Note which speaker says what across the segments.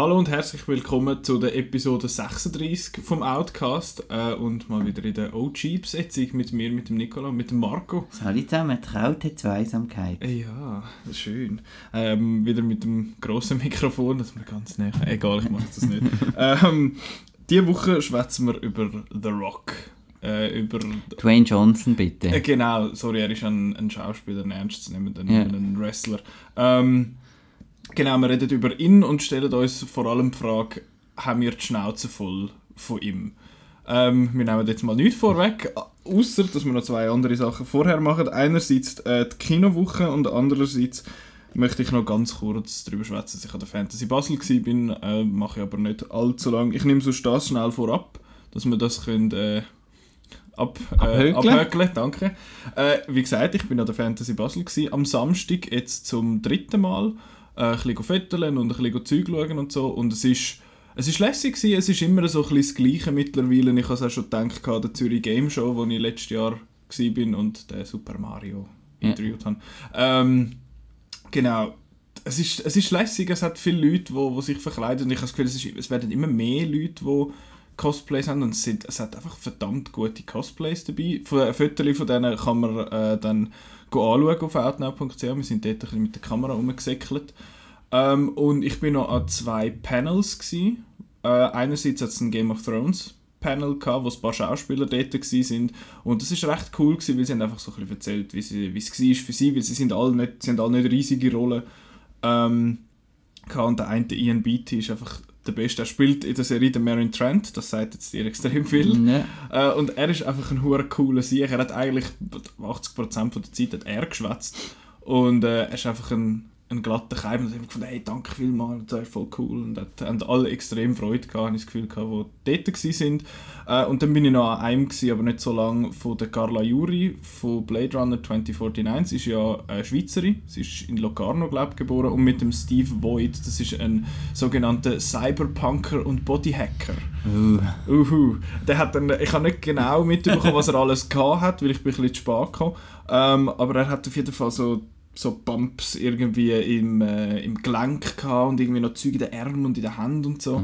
Speaker 1: Hallo und herzlich willkommen zu der Episode 36 vom Outcast äh, und mal wieder in der OG-Besetzung mit mir, mit dem Nicola und mit dem Marco.
Speaker 2: Hallo zusammen, traute Zweisamkeit.
Speaker 1: Ja, schön. Ähm, wieder mit dem grossen Mikrofon, das ist mir ganz näher. Egal, ich mache das nicht. ähm, diese Woche schwätzen wir über The Rock. Äh, über
Speaker 2: Dwayne Johnson, bitte.
Speaker 1: Äh, genau, sorry, er ist ein, ein Schauspieler, ein ernstzunehmender,
Speaker 2: Ja.
Speaker 1: ein Wrestler. Ähm, genau, wir reden über ihn und stellen uns vor allem die Frage, haben wir die Schnauze voll von ihm? Ähm, wir nehmen jetzt mal nichts vorweg, außer dass wir noch zwei andere Sachen vorher machen. Einerseits äh, die Kinowoche und andererseits möchte ich noch ganz kurz darüber schwätzen, dass ich an der Fantasy Basel war, äh, mache ich aber nicht allzu lang. Ich nehme sonst das schnell vorab, dass wir das können, äh, ab, äh,
Speaker 2: abhökeln.
Speaker 1: Danke. Äh, wie gesagt, ich bin an der Fantasy Basel gewesen, am Samstag jetzt zum dritten Mal. Äh, ein bisschen fetteln und ein bisschen Zeug schauen und so. Und es ist, es ist lässig gewesen. es ist immer so ein bisschen das Gleiche mittlerweile. Ich habe es auch schon gedacht, an der Zürich Game Show, wo ich letztes Jahr war und den Super Mario
Speaker 2: Ja.
Speaker 1: interviewt habe. Ähm, genau. Es ist, es ist lässig, es hat viele Leute, die wo, wo sich verkleiden und ich habe das Gefühl, es, ist, es werden immer mehr Leute, die Cosplays haben und es, sind, es hat einfach verdammt gute Cosplays dabei. Foto von denen kann man äh, dann anschauen auf outnow.ch. Wir sind dort ein mit der Kamera rumgesäckelt. Ähm, und ich bin noch an zwei Panels. Gewesen. Äh, einerseits hat es ein Game of Thrones Panel gehabt, wo ein paar Schauspieler dort sind. Und das ist recht cool gewesen, weil sie haben einfach so ein erzählt, wie, wie es war für sie, weil sie sind alle nicht, sie haben alle nicht riesige Rollen. Ähm, und der eine, der Ian Beatty, ist einfach der Beste. Er spielt in der Serie den Marin Trent, das sagt jetzt dir extrem viel.
Speaker 2: Ja.
Speaker 1: Äh, und er ist einfach ein hure cooler Sieg. Er hat eigentlich 80% von der Zeit hat er geschwätzt. Und äh, er ist einfach ein, ein glatter Keim. Und ich habe gefunden, hey, danke vielmals, das ist voll cool. Und hat, haben alle extrem Freude gehabt, habe ich das Gefühl gehabt, die dort waren. Äh, und dann bin ich noch an einem, gewesen, aber nicht so lange, von der Carla Juri von Blade Runner 2049. Sie ist ja äh, Schweizerin, sie ist in Locarno, glaube ich, geboren. Und mit dem Steve Void, das ist ein sogenannter Cyberpunker und Bodyhacker.
Speaker 2: Uh,
Speaker 1: Uhu. Der hat dann, ich habe nicht genau mitbekommen, was er alles gehabt hat, weil ich bin ein bisschen zu spät gekommen. Ähm, aber er hat auf jeden Fall so, so Bumps irgendwie im, äh, im Gelenk gehabt und irgendwie noch Züge in den Armen und in den Händen und so.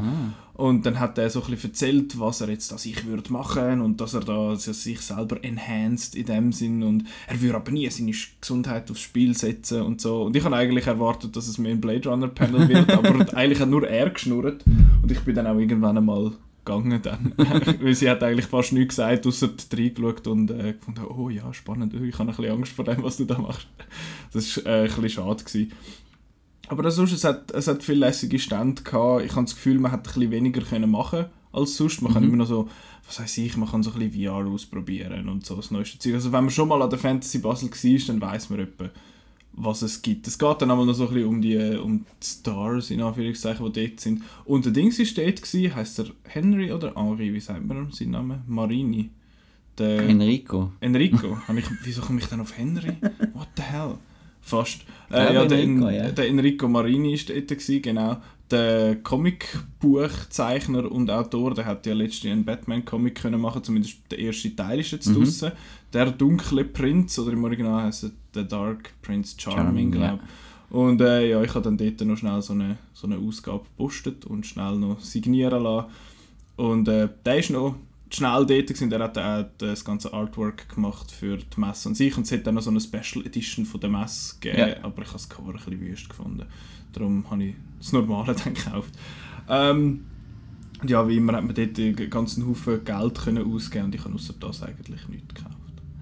Speaker 1: Und dann hat er so ein bisschen erzählt, was er jetzt an sich würde machen und dass er da also sich selber enhanced in dem Sinn und er würde aber nie seine Gesundheit aufs Spiel setzen und so. Und ich habe eigentlich erwartet, dass es mehr ein Blade Runner Panel wird, aber eigentlich hat nur er geschnurrt und ich bin dann auch irgendwann einmal gegangen dann. Weil sie hat eigentlich fast nichts gesagt, außer reingeschaut und äh, gefunden, oh ja, spannend, ich habe ein bisschen Angst vor dem, was du da machst. Das war äh, ein bisschen schade. Gewesen. Aber sonst, es hat, es hat viele lässige Stände gehabt. Ich habe das Gefühl, man hätte ein bisschen weniger können machen als sonst. Man kann immer noch so, was weiß ich, man kann so ein bisschen VR ausprobieren und so das neueste Zeug. Also wenn man schon mal an der Fantasy Basel war, dann weiß man etwa, was es gibt. Es geht dann einmal noch so ein bisschen um die, um die Stars, in Anführungszeichen, die dort sind. Und der Dings war dort, gewesen, heisst er Henry oder Henri, wie sagt man seinen Namen? Marini. Der
Speaker 2: Enrico.
Speaker 1: Enrico. Ich, wieso komme ich dann auf Henry? What the hell? Fast. Äh, ja, der,
Speaker 2: Enrico,
Speaker 1: En-
Speaker 2: ja.
Speaker 1: der Enrico Marini war dort, gewesen, genau. Der Comicbuchzeichner und Autor, der hat ja letztens einen Batman-Comic können machen, zumindest der erste Teil ist
Speaker 2: Mhm.
Speaker 1: jetzt draussen. Der dunkle Prinz, oder im Original heißt er The Dark Prince Charming,
Speaker 2: Charming,
Speaker 1: glaube Und äh, ja, ich habe dann dort noch schnell so eine, so eine Ausgabe gepostet und schnell noch signieren lassen. Und äh, der ist noch schnell dort gewesen. Der hat auch das ganze Artwork gemacht für die Messe an sich. Und es hat dann noch so eine Special Edition von der Messe gegeben.
Speaker 2: Ja.
Speaker 1: Aber ich habe das Cover ein bisschen wüst gefunden. Darum habe ich das Normale dann gekauft. Ähm, ja, wie immer hat man dort einen ganzen Haufen Geld können ausgeben und ich habe außer das eigentlich nichts gekauft.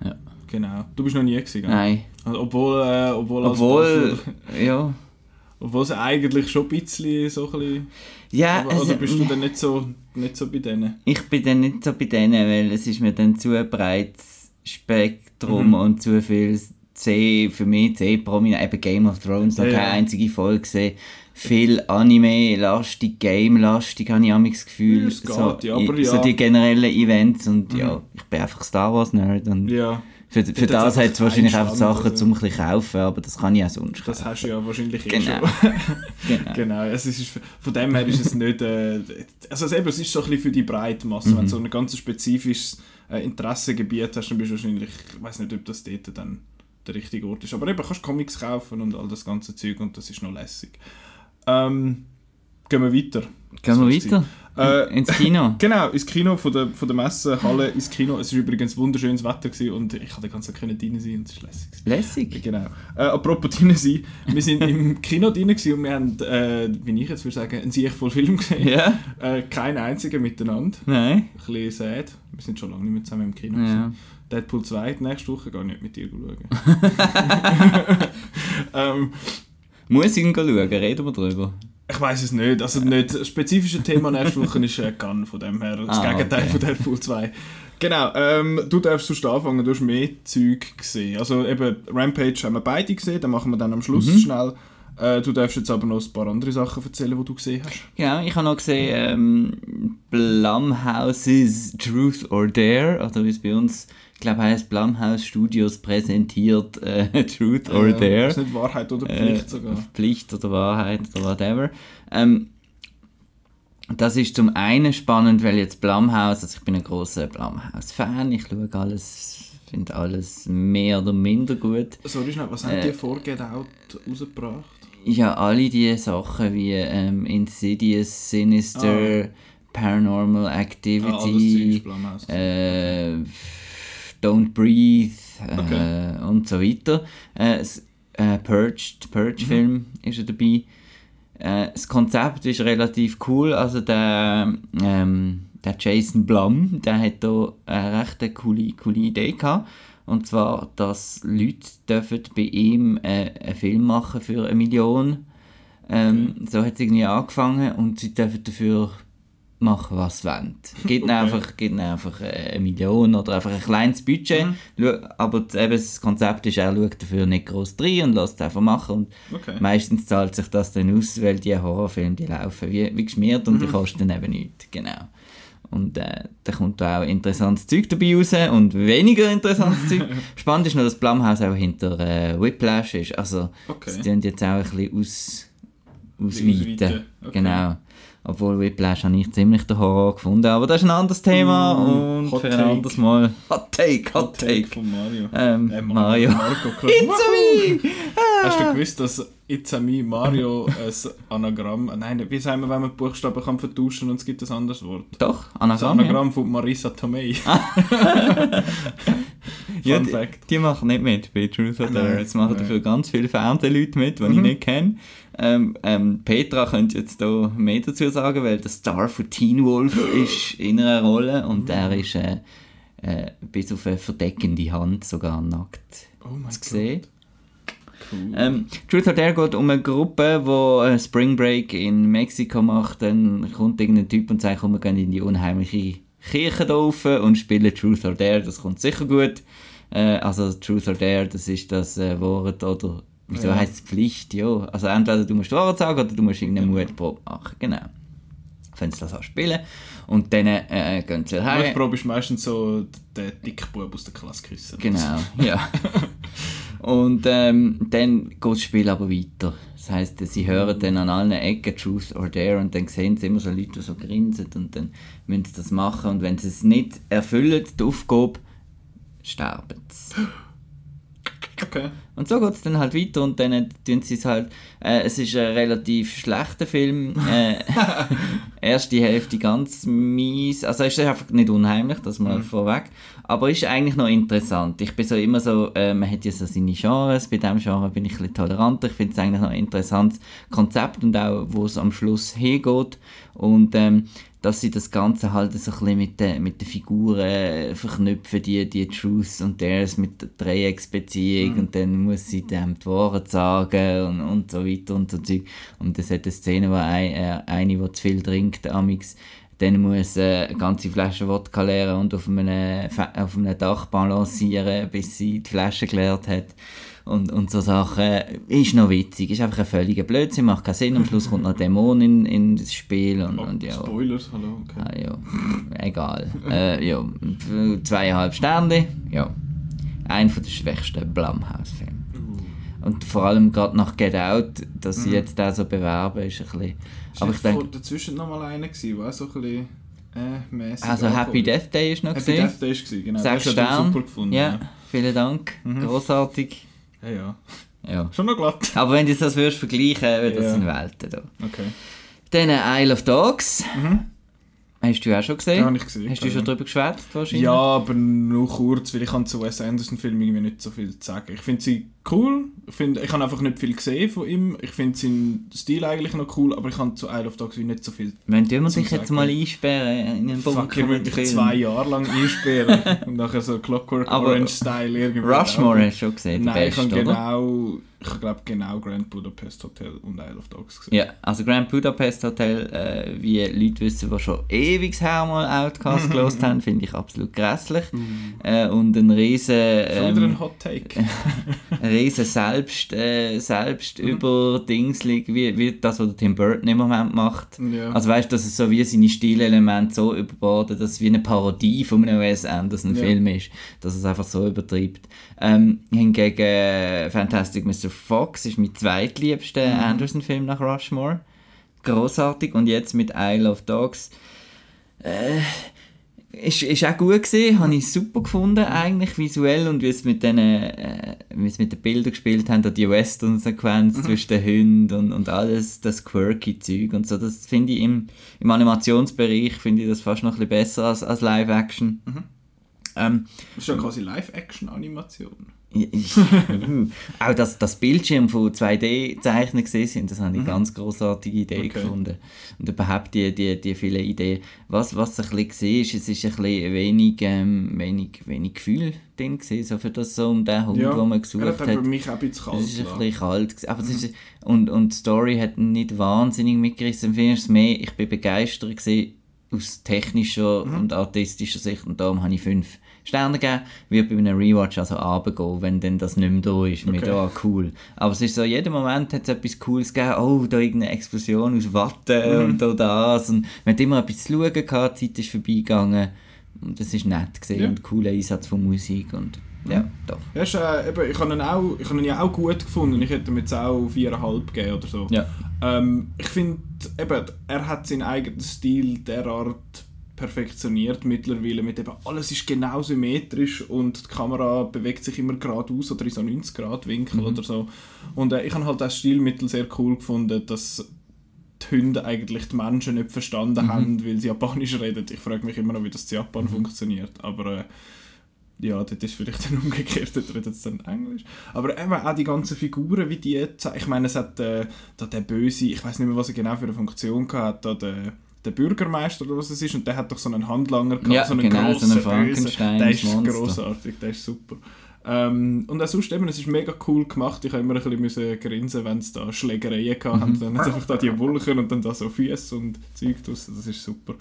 Speaker 2: Ja.
Speaker 1: Genau. Du bist noch nie gewesen?
Speaker 2: Nein.
Speaker 1: Also, Obwohl, äh, obwohl,
Speaker 2: Obwohl,
Speaker 1: Basler-
Speaker 2: ja.
Speaker 1: obwohl es eigentlich schon ein bisschen so ein bisschen...
Speaker 2: Ja,
Speaker 1: aber,
Speaker 2: also,
Speaker 1: oder bist du dann nicht so, nicht so bei denen?
Speaker 2: ich bin dann nicht so bei denen, weil es ist mir dann zu ein breites Spektrum
Speaker 1: Mhm.
Speaker 2: und zu viel C, für mich C prominent, eben Game of Thrones, noch
Speaker 1: Ja,
Speaker 2: keine
Speaker 1: ja.
Speaker 2: einzige Folge gesehen. Viel Anime-lastig, Game-lastig, habe ich immer das Gefühl.
Speaker 1: Es geht,
Speaker 2: so,
Speaker 1: ja, aber
Speaker 2: so
Speaker 1: ja.
Speaker 2: die generellen Events und
Speaker 1: Mhm.
Speaker 2: ja, ich bin einfach Star Wars-Nerd und
Speaker 1: Ja,
Speaker 2: für, für das hat es wahrscheinlich einfach
Speaker 1: Stand,
Speaker 2: Sachen
Speaker 1: also.
Speaker 2: zum ein bisschen kaufen, aber das kann ich auch sonst
Speaker 1: das
Speaker 2: kaufen.
Speaker 1: hast du ja wahrscheinlich eh
Speaker 2: Genau.
Speaker 1: schon.
Speaker 2: Genau.
Speaker 1: genau, es ist, von dem her ist es nicht... Äh, also es eben, es ist so ein bisschen für die breite Masse.
Speaker 2: Mhm.
Speaker 1: Wenn du so ein ganz spezifisches äh, Interessengebiet hast, dann bist du wahrscheinlich... Ich weiß nicht, ob das dort dann der richtige Ort ist. Aber eben, kannst Comics kaufen und all das ganze Zeug und das ist noch lässig. Ähm, gehen wir weiter.
Speaker 2: Gehen wir weiter?
Speaker 1: Äh,
Speaker 2: Ins Kino?
Speaker 1: Genau, ins Kino von der, von der Messehalle ins Kino. Es war übrigens wunderschönes Wetter gewesen und ich konnte Tag können drin sein und es war lässig.
Speaker 2: Lässig.
Speaker 1: Genau. Äh, apropos drin sein, wir sind im Kino drin gewesen und wir haben, äh, wie ich jetzt würde sagen, einen sehr voll Film gesehen.
Speaker 2: Ja?
Speaker 1: Äh, keinen einzigen miteinander.
Speaker 2: Nein?
Speaker 1: Ein bisschen sad. Wir sind schon lange nicht mehr zusammen im Kino.
Speaker 2: Ja.
Speaker 1: Deadpool 2 die nächste Woche gar nicht mit dir schauen. ähm,
Speaker 2: Muss ich ihn schauen? Reden wir drüber.
Speaker 1: Ich weiß es nicht. Also nicht das spezifische Thema nächste Woche ist äh, Gun, von dem her. Das
Speaker 2: Ah,
Speaker 1: Gegenteil
Speaker 2: okay.
Speaker 1: von Deadpool 2. Genau, ähm, du darfst sonst anfangen, du hast mehr Zeug gesehen. Also eben Rampage haben wir beide gesehen, dann machen wir dann am Schluss
Speaker 2: Mhm.
Speaker 1: schnell. Äh, du darfst jetzt aber noch ein paar andere Sachen erzählen, die du gesehen hast.
Speaker 2: Genau, ich habe noch gesehen, ähm, Blumhouse's Truth or Dare, oder wie es bei uns, ich glaube, heißt Blumhouse Studios präsentiert äh, Truth or
Speaker 1: Äh,
Speaker 2: Dare.
Speaker 1: Ist nicht Wahrheit oder
Speaker 2: Äh,
Speaker 1: Pflicht sogar.
Speaker 2: Pflicht oder Wahrheit oder whatever. Ähm, das ist zum einen spannend, weil jetzt Blumhouse, also ich bin ein großer Blumhouse-Fan, ich schaue alles, finde alles mehr oder minder gut.
Speaker 1: Sorry, schnell, was haben
Speaker 2: äh,
Speaker 1: die vor Get Out rausgebracht?
Speaker 2: Ja, alle die Sachen wie ähm, Insidious, Sinister, Paranormal
Speaker 1: Ah, alles
Speaker 2: Activity,
Speaker 1: Blumhouse.
Speaker 2: äh, Don't Breathe äh,
Speaker 1: Okay.
Speaker 2: und so weiter. Äh, s- äh, Purged, Purge-Film ist er dabei. Äh, das Konzept ist relativ cool. Also der, ähm, der Jason Blum, der hat da eine recht coole, coole Idee gehabt. Und zwar, dass Leute dürfen bei ihm äh, einen Film machen für eine Million. Ähm, So hat es irgendwie angefangen und sie dürfen dafür machen, was sie wollen. Gibt
Speaker 1: Okay.
Speaker 2: einfach, gibt einfach äh, eine Million oder einfach ein kleines Budget.
Speaker 1: Mhm.
Speaker 2: Aber das- eben das Konzept ist, er schaut dafür nicht groß rein und lässt es einfach machen. Und
Speaker 1: Okay.
Speaker 2: meistens zahlt sich das dann aus, weil die Horrorfilme die laufen wie, wie geschmiert und die
Speaker 1: Mhm.
Speaker 2: kosten eben nichts. Genau. Und äh, da kommt auch interessantes Zeug dabei raus und weniger interessantes Zeug. Spannend ist noch, dass Blumhouse auch hinter äh, Whiplash ist. Also,
Speaker 1: Okay.
Speaker 2: sie tun jetzt auch ein bisschen aus, ausweiten,
Speaker 1: okay.
Speaker 2: Genau. Obwohl Whiplash habe ich ziemlich den Horror gefunden, aber das ist ein anderes Thema
Speaker 1: Uh,
Speaker 2: und
Speaker 1: Hot
Speaker 2: für ein
Speaker 1: Take.
Speaker 2: anderes Mal. Hot Take, Hot, Take.
Speaker 1: von Mario.
Speaker 2: Ähm,
Speaker 1: Äh,
Speaker 2: Mario.
Speaker 1: Marco,
Speaker 2: It's me!
Speaker 1: Hast du gewusst, dass It's Me Mario ein Anagramm, nein, wie sagen wir, wenn man die Buchstaben kann vertauschen und es gibt ein anderes Wort?
Speaker 2: Doch,
Speaker 1: Das
Speaker 2: Anagramm. ja.
Speaker 1: Anagramm von Marisa Tomei.
Speaker 2: Ja,
Speaker 1: Fun
Speaker 2: die,
Speaker 1: Fact.
Speaker 2: die machen nicht mit bei Truth or Dare. Jetzt machen dafür ganz viele Fernsehleute mit, die ich
Speaker 1: Mhm.
Speaker 2: nicht kenne. Ähm, ähm, Petra könnte jetzt da mehr dazu sagen, weil der Star von Teen Wolf ist in einer Rolle und der ist äh, äh, bis auf eine verdeckende Hand sogar nackt
Speaker 1: Oh mein
Speaker 2: zu
Speaker 1: Gott.
Speaker 2: sehen.
Speaker 1: Cool.
Speaker 2: Ähm, Truth or Dare geht um eine Gruppe, die einen Spring Break in Mexiko macht. Dann kommt irgendein Typ und sagt, komm, wir gehen in die unheimliche Kirche da rauf und spielen Truth or Dare. Das kommt sicher gut. Äh, also Truth or Dare, das ist das äh, Wort oder wieso
Speaker 1: Ja.
Speaker 2: heisst es Pflicht? Ja, also entweder du musst die sagen oder du musst irgendeine
Speaker 1: Genau.
Speaker 2: Mutprobe machen. Genau. Wenn sie das auch spielen. Und dann äh, gehen sie heim.
Speaker 1: Mutprobe ist meistens so der Dickbub aus der Klasse küssen.
Speaker 2: Genau, ja. Und ähm, dann geht das Spiel aber weiter. Das heisst, sie hören dann an allen Ecken Truth or Dare und dann sehen sie immer so Leute, die so grinsen und dann müssen sie das machen und wenn sie es nicht erfüllen, die Aufgabe, sterben sie.
Speaker 1: Okay.
Speaker 2: Und so geht es dann halt weiter und dann äh, tun sie es halt. Äh, es ist ein relativ schlechter Film. Äh, erste Hälfte ganz mies. Also es ist einfach nicht unheimlich, das mal vorweg. Aber ist eigentlich noch interessant. Ich bin so immer so, äh, man hat ja so seine Genres. Bei diesem Genre bin ich ein bisschen toleranter. Ich finde es eigentlich noch ein interessantes Konzept und auch, wo es am Schluss hingeht. Und ähm, dass sie das Ganze halt so ein bisschen mit den, mit den Figuren äh, verknüpfen, die, die Truths und Dares mit der Dreiecksbeziehung und dann muss sie dem die Wahrheit sagen und, und so weiter und so Zeug. Und es hat eine Szene, wo ein, äh, eine, die zu viel trinkt, amix, dann muss äh, eine ganze Flasche Wodka leeren und auf einem, auf einem Dach balancieren, bis sie die Flasche geleert hat. Und, und so Sachen. Ist noch witzig, ist einfach ein völliger Blödsinn, macht keinen Sinn. Am Schluss kommt noch ein Dämon in, in das Spiel. Und,
Speaker 1: Oh,
Speaker 2: und ja.
Speaker 1: Spoilers, hallo. Okay.
Speaker 2: Ah, ja, egal. äh, ja, zweieinhalb Sterne, ja. Ein von den schwächsten Blumhouse-Filme.
Speaker 1: Uh.
Speaker 2: Und vor allem gerade nach Get Out, dass sie jetzt da so bewerben, ist ein bisschen...
Speaker 1: Ist
Speaker 2: Aber ich denke,
Speaker 1: dazwischen noch mal einer gewesen, der auch so ein bisschen äh,
Speaker 2: also Happy Death Day ist noch
Speaker 1: Happy
Speaker 2: gesehen.
Speaker 1: Death Day ist gewesen, genau.
Speaker 2: Sechs Sterne.
Speaker 1: super gefunden.
Speaker 2: Ja, vielen Dank. Großartig.
Speaker 1: Ja, ja.
Speaker 2: Ja.
Speaker 1: Schon noch glatt.
Speaker 2: Aber wenn du das würdest vergleichen, äh, das
Speaker 1: Ja.
Speaker 2: sind Welten da.
Speaker 1: Okay.
Speaker 2: Dann Isle of Dogs.
Speaker 1: Mhm.
Speaker 2: Hast du auch schon gesehen?
Speaker 1: Ja, habe ich gesehen.
Speaker 2: Hast du schon darüber geschwätzt wahrscheinlich?
Speaker 1: Ja, aber nur kurz, weil ich kann zu Wes Anderson Filmen irgendwie nicht so viel zu sagen. Ich finde sie cool. Ich, find, ich habe einfach nicht viel gesehen von ihm. Ich finde seinen Stil eigentlich noch cool, aber ich kann zu Isle of Dogs nicht so viel.
Speaker 2: Wenn du dich jetzt mal einsperren in einen
Speaker 1: Fuck,
Speaker 2: Bunker
Speaker 1: ich will
Speaker 2: mit
Speaker 1: mich zwei Jahre lang einsperren und nachher so Clockwork
Speaker 2: Aber
Speaker 1: Orange Style irgendwie.
Speaker 2: Rushmore hast du schon gesehen,
Speaker 1: Nein, ich habe genau, ich glaube genau Grand Budapest Hotel und Isle of Dogs gesehen.
Speaker 2: Ja, also Grand Budapest Hotel, äh, wie Leute wissen, die schon ewig her mal Outcast gelost haben, finde ich absolut grässlich. Äh, und ein riesen, ähm,
Speaker 1: ein Hot Take.
Speaker 2: ein riesen Selbst, äh, selbst über Dingslig, wie, wie das, was Tim Burton im Moment macht.
Speaker 1: Ja.
Speaker 2: Also weißt du, dass es so wie seine Stilelemente so überbordet, dass es wie eine Parodie von einem Wes Anderson
Speaker 1: Ja.
Speaker 2: Film ist, dass es einfach so übertreibt. Ähm, hingegen äh, Fantastic Mr. Fox ist mein zweitliebster
Speaker 1: Mhm.
Speaker 2: Anderson-Film nach Rushmore. Großartig und jetzt mit Isle of Dogs. Äh, ist, ist auch gut gesehen, habe ich super gefunden eigentlich visuell und wie es mit den, äh, wie es mit den Bildern gespielt haben, die Western-Sequenz zwischen den Hunden und, und alles, das quirky Zeug und so, das finde ich im, im Animationsbereich finde ich das fast noch ein bisschen besser als, als Live-Action. Ähm,
Speaker 1: Das ist ja quasi Live-Action-Animation.
Speaker 2: ich- ich- auch dass das Bildschirm von 2D-Zeichnen gesehen sind, das habe ich eine ganz großartige Idee
Speaker 1: Okay.
Speaker 2: gefunden. Und überhaupt die, die, die vielen Ideen. Was, was ein bisschen gesehen ist, es ist ein bisschen wenig, ähm, wenig, wenig Gefühl drin gewesen, so für das so um den Hund,
Speaker 1: Ja,
Speaker 2: den man gesucht
Speaker 1: hat aber mich auch ein bisschen kalt
Speaker 2: Es ist ein bisschen kalt. gewesen. Aber es ist, und, und die Story hat nicht wahnsinnig mitgerissen. Es mehr, ich bin begeistert gewesen aus technischer und artistischer Sicht und darum habe ich fünf Sterne gegeben. Wird bei einem Rewatch also runtergehen, wenn dann das nicht mehr da ist. Mit,
Speaker 1: Okay.
Speaker 2: oh, cool. Aber es ist so, jeden Moment hat es etwas Cooles gegeben. Oh, da irgendeine Explosion aus Watte und da das. Und man hat immer etwas zu schauen gehabt, die Zeit ist vorbeigegangen. Und das ist nett gesehen
Speaker 1: Ja.
Speaker 2: und cooler Einsatz von Musik und ja, doch.
Speaker 1: Ja, ist, äh, eben, ich habe ihn, auch, ich habe ihn ja auch gut gefunden. Ich hätte ihm jetzt auch 4,5 gegeben oder so.
Speaker 2: Ja.
Speaker 1: Ähm, ich finde, er hat seinen eigenen Stil derart perfektioniert mittlerweile. Mit eben, alles ist genau symmetrisch und die Kamera bewegt sich immer geradeaus oder in so 90 Grad Winkel oder so. Und äh, ich habe halt das Stilmittel sehr cool gefunden, dass die Hunde eigentlich die Menschen nicht verstanden haben, weil sie Japanisch reden. Ich frage mich immer noch, wie das in Japan funktioniert. Aber äh, ja, dort ist vielleicht dann umgekehrt, dort redet es dann Englisch. Aber eben auch die ganzen Figuren, wie die ze- Ich meine, es hat äh, da der Böse, ich weiß nicht mehr, was er genau für eine Funktion hatte, da der, der Bürgermeister oder was es ist, und der hat doch so einen Handlanger gehabt,
Speaker 2: Ja,
Speaker 1: so einen
Speaker 2: genau, so
Speaker 1: grossen
Speaker 2: einen
Speaker 1: Bösen.
Speaker 2: Frankenstein,
Speaker 1: Der ist
Speaker 2: Monster.
Speaker 1: grossartig, der ist super. Ähm, und auch sonst eben, es ist mega cool gemacht. Ich habe immer ein bisschen müssen grinsen, wenn es da Schlägereien gehabt haben. Dann hat einfach da die Wolken und dann da so Füße und Zeug draus. Das ist super.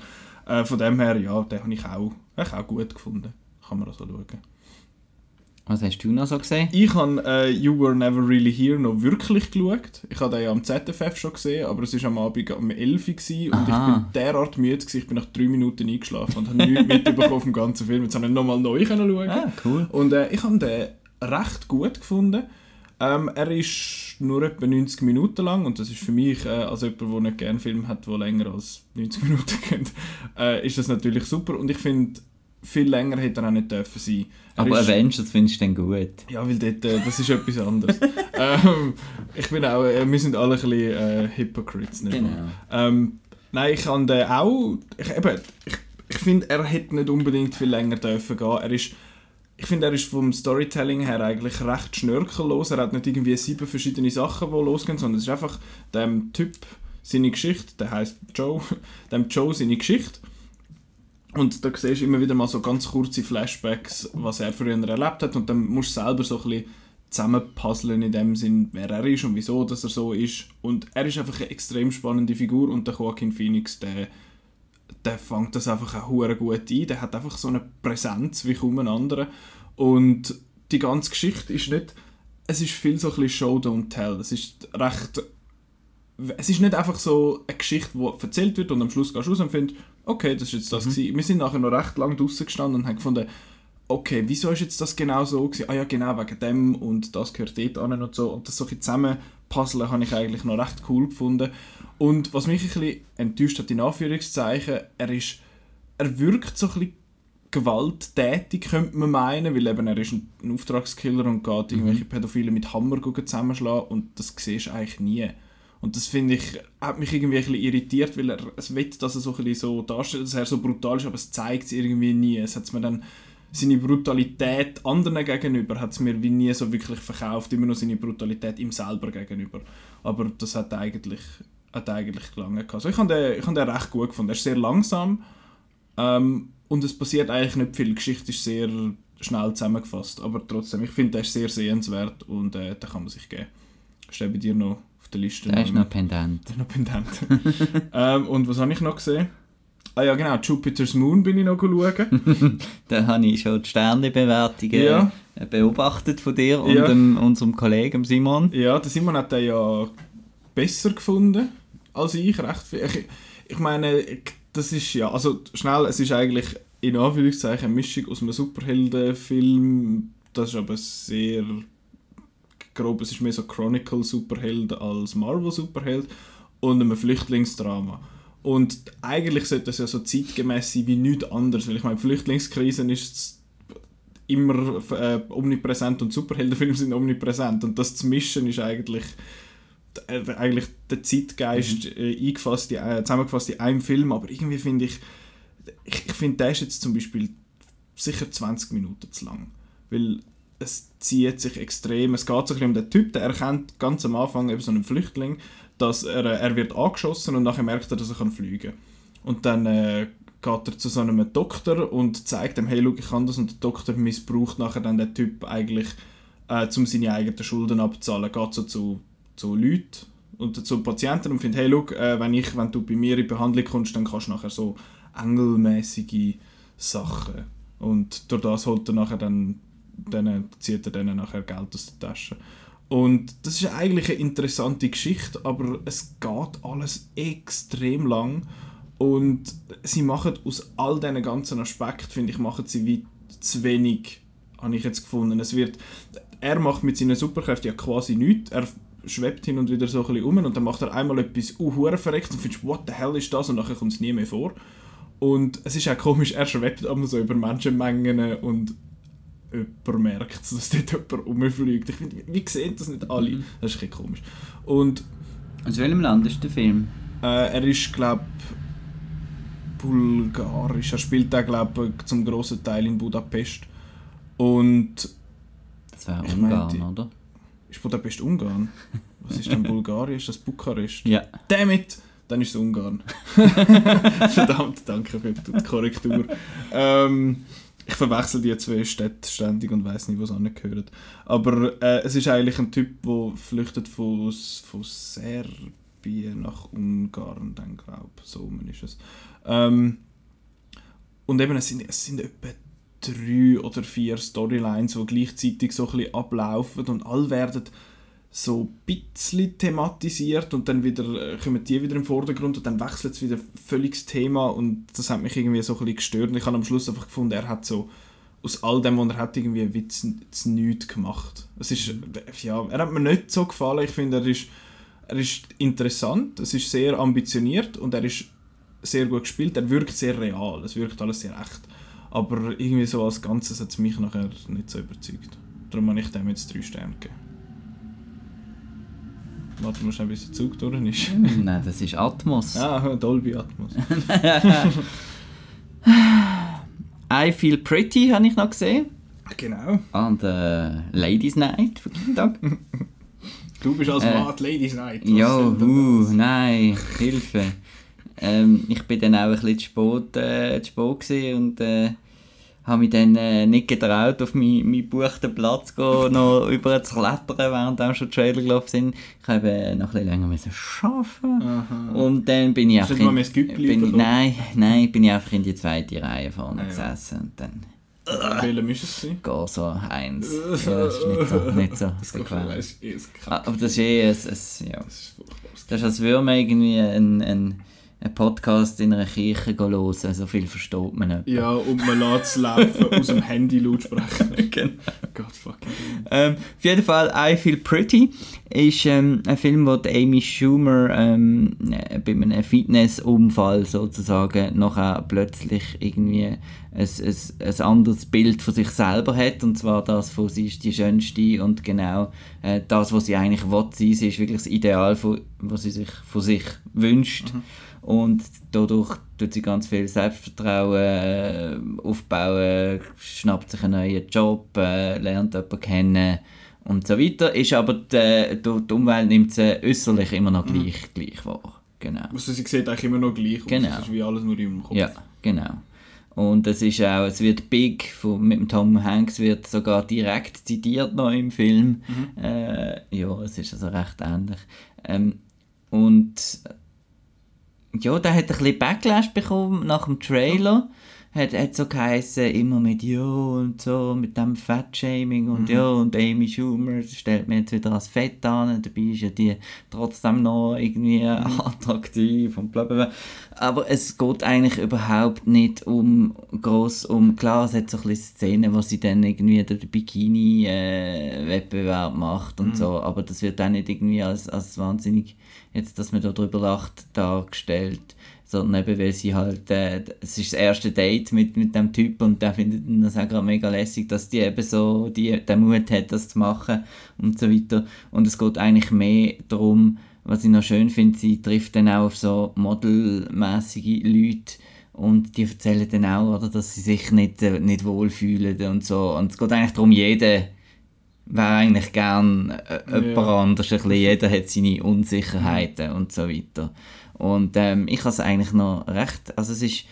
Speaker 1: Äh, von dem her, ja, den habe ich auch, eigentlich auch gut gefunden. Kann man also schauen.
Speaker 2: Was hast du noch so gesehen?
Speaker 1: Ich habe äh, You Were Never Really Here noch wirklich geschaut. Ich habe den ja am ZFF schon gesehen, aber es war am Abend um 11 Uhr gewesen und
Speaker 2: Aha.
Speaker 1: ich bin derart müde, gewesen, ich bin nach drei Minuten eingeschlafen und habe nichts mitbekommen vom ganzen Film. Jetzt habe ich nochmal neu können schauen.
Speaker 2: Ah, cool.
Speaker 1: Und äh, ich habe den recht gut gefunden. Ähm, er ist nur etwa 90 Minuten lang und das ist für mich, äh, als jemand, der nicht gerne Filme hat, der länger als 90 Minuten geht, äh, ist das natürlich super. Und ich finde, viel länger hätte er auch nicht dürfen sein. Er
Speaker 2: Aber
Speaker 1: ist-
Speaker 2: Avengers findest du dann gut?
Speaker 1: ja, weil dort, äh, das ist etwas anderes. ähm, ich bin auch, äh, wir sind alle ein bisschen äh, Hypocrites, nicht
Speaker 2: Genau.
Speaker 1: Ähm, nein, ich habe den auch, ich, eben, ich, ich finde, er hätte nicht unbedingt viel länger dürfen gehen. Er ist, ich finde, er ist vom Storytelling her eigentlich recht schnörkellos. Er hat nicht irgendwie sieben verschiedene Sachen, die losgehen, sondern es ist einfach dem Typ seine Geschichte, der heißt Joe, dem Joe seine Geschichte. Und da siehst du immer wieder mal so ganz kurze Flashbacks, was er früher erlebt hat. Und dann musst du selber so ein bisschen zusammenpuzzeln in dem Sinn, wer er ist und wieso dass er so ist. Und er ist einfach eine extrem spannende Figur und der Joaquin Phoenix, der, der fängt das einfach auch gut ein. Der hat einfach so eine Präsenz wie kaum ein anderer. Und die ganze Geschichte ist nicht, es ist viel so ein bisschen Show, don't tell. Es ist recht es ist nicht einfach so eine Geschichte, die erzählt wird und am Schluss gehst du raus und findest, okay, das ist jetzt das gewesen. Wir sind nachher noch recht lang draußen gestanden und haben gefunden, okay, wieso ist jetzt das genau so gewesen? Ah ja, genau, wegen dem und das gehört dort an und so. Und das so ein zusammen puzzeln habe ich eigentlich noch recht cool gefunden. Und was mich ein bisschen enttäuscht hat, in Anführungszeichen, er ist, er wirkt so ein bisschen gewalttätig, könnte man meinen, weil eben er ist ein, ein Auftragskiller und geht irgendwelche Pädophile mit Hammer zusammenschlagen und das siehst du eigentlich nie. Und das finde ich, hat mich irgendwie ein bisschen irritiert, weil er, es will, dass er so ein bisschen so darstellt, dass er so brutal ist, aber es zeigt es irgendwie nie. Es hat mir dann seine Brutalität anderen gegenüber hat es mir wie nie so wirklich verkauft, immer noch seine Brutalität ihm selber gegenüber. Aber das hat eigentlich, hat eigentlich gelangen. Also ich habe den, hab den recht gut gefunden. Er ist sehr langsam ähm, und es passiert eigentlich nicht viel. Die Geschichte ist sehr schnell zusammengefasst, aber trotzdem, ich finde, der ist sehr sehenswert und äh, den kann man sich geben. Steht bei dir noch auf der Liste?
Speaker 2: Der ist noch pendent.
Speaker 1: Der ist noch pendent. ähm, und was habe ich noch gesehen? Ah ja, genau, Jupiter's Moon bin ich noch schauen.
Speaker 2: da habe ich schon die Sternebewertungen
Speaker 1: Ja.
Speaker 2: äh, beobachtet von dir und
Speaker 1: Ja.
Speaker 2: dem, unserem Kollegen Simon.
Speaker 1: Ja, der Simon hat den ja besser gefunden als ich. Recht viel. Ich, ich meine, das ist ja, also schnell, es ist eigentlich in Anführungszeichen eine Mischung aus einem Superheldenfilm. Das ist aber sehr grob, es ist mehr so Chronicle-Superheld als Marvel-Superheld und einem Flüchtlingsdrama. Und eigentlich sollte das ja so zeitgemäß sein wie nichts anderes, weil ich meine, Flüchtlingskrisen ist immer äh, omnipräsent und Superheldenfilme sind omnipräsent. Und das zu mischen ist eigentlich äh, eigentlich der Zeitgeist äh, eingefasst, in, äh, zusammengefasst in einem Film, aber irgendwie finde ich, ich, ich finde, der ist jetzt zum Beispiel sicher 20 Minuten zu lang, weil es zieht sich extrem, es geht so um den Typ, der erkennt ganz am Anfang eben so einen Flüchtling, dass er, äh, er wird angeschossen und nachher merkt er, dass er kann fliegen kann. Und dann äh, geht er zu so einem Doktor und zeigt ihm, hey, schau, ich kann das. Und der Doktor missbraucht nachher dann den Typ eigentlich, äh, um seine eigenen Schulden abzuzahlen, geht so zu, zu Leuten und zu Patienten und findet, hey, schau, äh, wenn, ich, wenn du bei mir in Behandlung kommst, dann kannst du nachher so engelmäßige Sachen. Und durch das holt er nachher dann, dann zieht er denen nachher Geld aus der Tasche. Und das ist eigentlich eine interessante Geschichte, aber es geht alles extrem lang und sie machen aus all diesen ganzen Aspekten, finde ich, machen sie wie zu wenig, habe ich jetzt gefunden. Es wird, er macht mit seinen Superkräften ja quasi nichts, er schwebt hin und wieder so ein bisschen um und dann macht er einmal etwas uh, verreckt und findest, what the hell ist das? Und nachher kommt es nie mehr vor. Und es ist auch komisch, er schwebt aber so über Menschenmengen und jemand merkt, dass dort jemand rumfliegt. Ich finde, wie sehen das nicht alle?
Speaker 2: Mhm.
Speaker 1: Das ist ein bisschen komisch. Und
Speaker 2: Aus welchem Land ist der Film?
Speaker 1: äh, er ist, glaube bulgarisch. Er spielt auch, glaube zum grossen Teil in Budapest. Und
Speaker 2: Das wäre Ungarn,
Speaker 1: meinte-
Speaker 2: oder?
Speaker 1: ist Budapest Ungarn? Was ist denn Bulgarien? Ist das Bukarest?
Speaker 2: Ja.
Speaker 1: Damit! Dann ist es Ungarn. Verdammt, danke für die Korrektur. Ähm, ich verwechsel die zwei Städte ständig und weiß nicht, wo sie angehören. Aber äh, es ist eigentlich ein Typ, der flüchtet von, von Serbien nach Ungarn, dann glaube ich. So ist es. Ähm, und eben, es sind, es sind etwa drei oder vier Storylines, die gleichzeitig so ein bisschen ablaufen und alle werden so ein bisschen thematisiert und dann wieder äh, kommen die wieder im Vordergrund und dann wechselt es wieder völlig das Thema und das hat mich irgendwie so ein bisschen gestört und ich habe am Schluss einfach gefunden, er hat so aus all dem, was er hat, irgendwie ein Witz zu nichts gemacht. Es ist, ja, er hat mir nicht so gefallen, ich finde, er ist, er ist interessant, es ist sehr ambitioniert und er ist sehr gut gespielt, er wirkt sehr real, es wirkt alles sehr echt. Aber irgendwie so als Ganzes hat es mich nachher nicht so überzeugt. Darum habe ich dem jetzt drei Sterne gegeben. Warte mal schnell, bis der Zug durch ist.
Speaker 2: Nein, das ist Atmos.
Speaker 1: Ah, Dolby Atmos.
Speaker 2: I Feel Pretty habe ich noch gesehen.
Speaker 1: Genau.
Speaker 2: Und äh, Ladies Night von Kindtag.
Speaker 1: Du bist als
Speaker 2: Äh,
Speaker 1: Mann die Ladies Night.
Speaker 2: Ja, uh, nein, Hilfe. ähm, ich bin dann auch ein bisschen zu spät, äh, zu spät und äh, habe mich dann äh, nicht getraut, auf meinen mein gebuchten Platz zu gehen, noch über zu klettern, während auch schon die Trailer gelaufen sind. Ich habe äh, noch ein bisschen länger müssen arbeiten.
Speaker 1: Aha.
Speaker 2: Und dann bin ich einfach in, bin,
Speaker 1: bekommen?
Speaker 2: Nein, nein, bin ich einfach in die zweite Reihe vorne
Speaker 1: Ah,
Speaker 2: gesessen und dann
Speaker 1: Welcher müsste es sein?
Speaker 2: geht so eins. Ja, das ist nicht so, nicht so
Speaker 1: Das weiss ich, es
Speaker 2: Ah. Aber das ist eh, es, es, ja.
Speaker 1: Das ist furchtbar.
Speaker 2: Das ist, als würde man irgendwie ein, ein, einen Podcast in einer Kirche hören, so viel versteht man nicht.
Speaker 1: Ja, und man lässt es laufen aus dem Handy-Lautsprecher.
Speaker 2: Genau.
Speaker 1: Gott fucking.
Speaker 2: Ähm, auf jeden Fall I Feel Pretty ist ähm, ein Film, wo Amy Schumer ähm, äh, bei einem Fitnessunfall sozusagen nachher plötzlich irgendwie ein, ein, ein anderes Bild von sich selber hat und zwar das von sie ist die schönste und genau äh, das, was sie eigentlich will sein. Sie ist wirklich das Ideal, von, was sie sich von sich wünscht und dadurch tut sie ganz viel Selbstvertrauen äh, aufbauen, schnappt sich einen neuen Job, äh, lernt jemanden kennen und so weiter. Ist aber die, die, Umwelt nimmt sie äußerlich immer noch gleich, gleich wahr. Genau.
Speaker 1: Also sie sieht eigentlich immer noch gleich aus.
Speaker 2: Genau.
Speaker 1: Es ist wie alles nur im Kopf.
Speaker 2: Ja, genau. Und es ist auch, es wird Big von, mit dem Tom Hanks wird sogar direkt zitiert noch im Film. Äh, ja, es ist also recht ähnlich. Ähm, und ja, der hat ein bisschen Backlash bekommen nach dem Trailer. Hat, hat so geheißen, immer mit ja und so, mit dem Fettshaming und ja, und Amy Schumer stellt mir jetzt wieder als Fett an, dabei ist ja die trotzdem noch irgendwie attraktiv und bla bla bla. Aber es geht eigentlich überhaupt nicht um gross um, klar, es hat so ein bisschen Szenen, wo sie dann irgendwie den Bikini-Wettbewerb macht und so, aber das wird auch nicht irgendwie als, als wahnsinnig, jetzt, dass man da drüber lacht, dargestellt sondern eben, weil sie halt, äh, es ist das erste Date mit, mit dem Typ und der findet das auch gerade mega lässig, dass die eben so die, den Mut hat, das zu machen und so weiter. Und es geht eigentlich mehr darum, was ich noch schön finde, sie trifft dann auch auf so modelmäßige Leute und die erzählen dann auch, oder, dass sie sich nicht, äh, nicht wohlfühlen und so. Und es geht eigentlich darum, jeder wäre eigentlich gern äh, jemand
Speaker 1: Ja.
Speaker 2: anders, ein bisschen. jeder hat seine Unsicherheiten und so weiter. Und ähm, ich habe es eigentlich noch recht, also es ist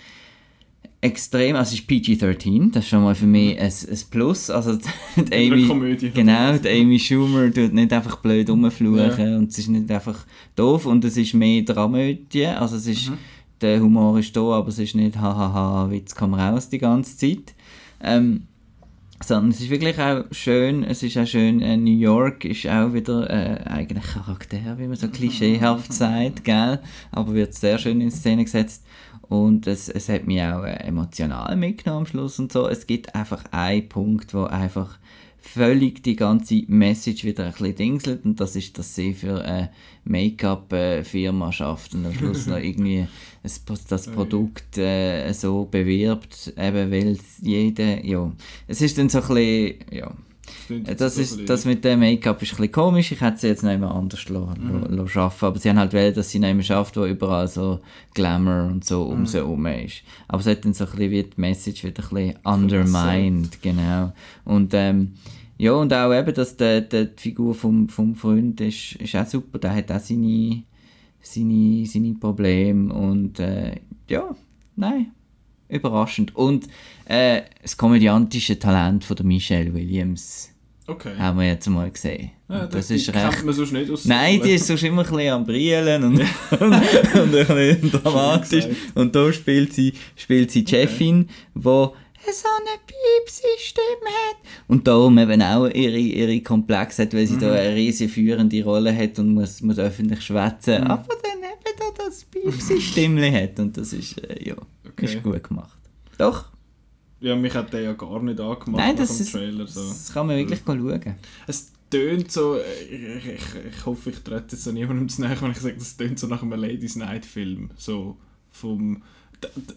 Speaker 2: extrem, also es ist PG-13, das ist schon mal für mich ein, ein Plus, also die Amy,
Speaker 1: Komödie.
Speaker 2: genau, die Amy Schumer tut nicht einfach blöd rumfluchen und es ist nicht einfach doof und es ist mehr Dramödie, also es ist, der Humor ist da, aber es ist nicht hahaha, Witz komm raus die ganze Zeit. Ähm, sondern es ist wirklich auch schön, es ist auch schön, äh, New York ist auch wieder äh, eigener Charakter, wie man so klischeehaft sagt, gell? aber wird sehr schön in Szene gesetzt und es, es hat mich auch äh, emotional mitgenommen am Schluss und so. Es gibt einfach einen Punkt, wo einfach völlig die ganze Message wieder ein bisschen dingselt und das ist, dass sie für eine Make-up-Firma schafft und am Schluss noch irgendwie das, das Produkt äh, so bewirbt, eben weil es jeder, ja, es ist dann so ein bisschen, ja, das, ist, das mit dem Make-up ist ein bisschen komisch, ich hätte sie jetzt nicht mehr anders lassen, mhm. schaffen, aber sie haben halt wollen, dass sie nicht mehr schafft, wo überall so Glamour und so um sie herum ist. Aber es hat dann so ein bisschen wie die Message wieder ein bisschen undermined, genau. Und ähm, ja, und auch eben, dass der, der, die Figur vom, vom Freund ist, ist auch super, der hat auch seine, seine, seine Probleme. Und äh, ja, nein, überraschend. Und äh, das komödiantische Talent von der Michelle Williams
Speaker 1: Okay.
Speaker 2: haben wir jetzt mal gesehen.
Speaker 1: Ja,
Speaker 2: das
Speaker 1: die
Speaker 2: ist recht...
Speaker 1: man sonst nicht aus
Speaker 2: Nein, die ist sonst immer ein bisschen am Brillen und, und, und ein bisschen dramatisch. Und da spielt sie, spielt sie die Chefin, die so eine piepsi Stimme hat. Und darum eben auch ihre, ihre Komplex hat, weil sie da eine riesige führende Rolle hat und muss, muss öffentlich schwätzen. Aber dann eben da das piepsi Stimmli hat. Und das ist, äh, ja,
Speaker 1: Okay.
Speaker 2: ist gut gemacht. Doch,
Speaker 1: Ja, mich hat der ja gar nicht angemacht
Speaker 2: nein, das, ist,
Speaker 1: Trailer. So.
Speaker 2: das kann man wirklich schauen.
Speaker 1: Es tönt so, ich, ich, ich hoffe, ich trete jetzt so niemandem zu nahe, wenn ich sage, es tönt so nach einem Ladies Night Film. So vom...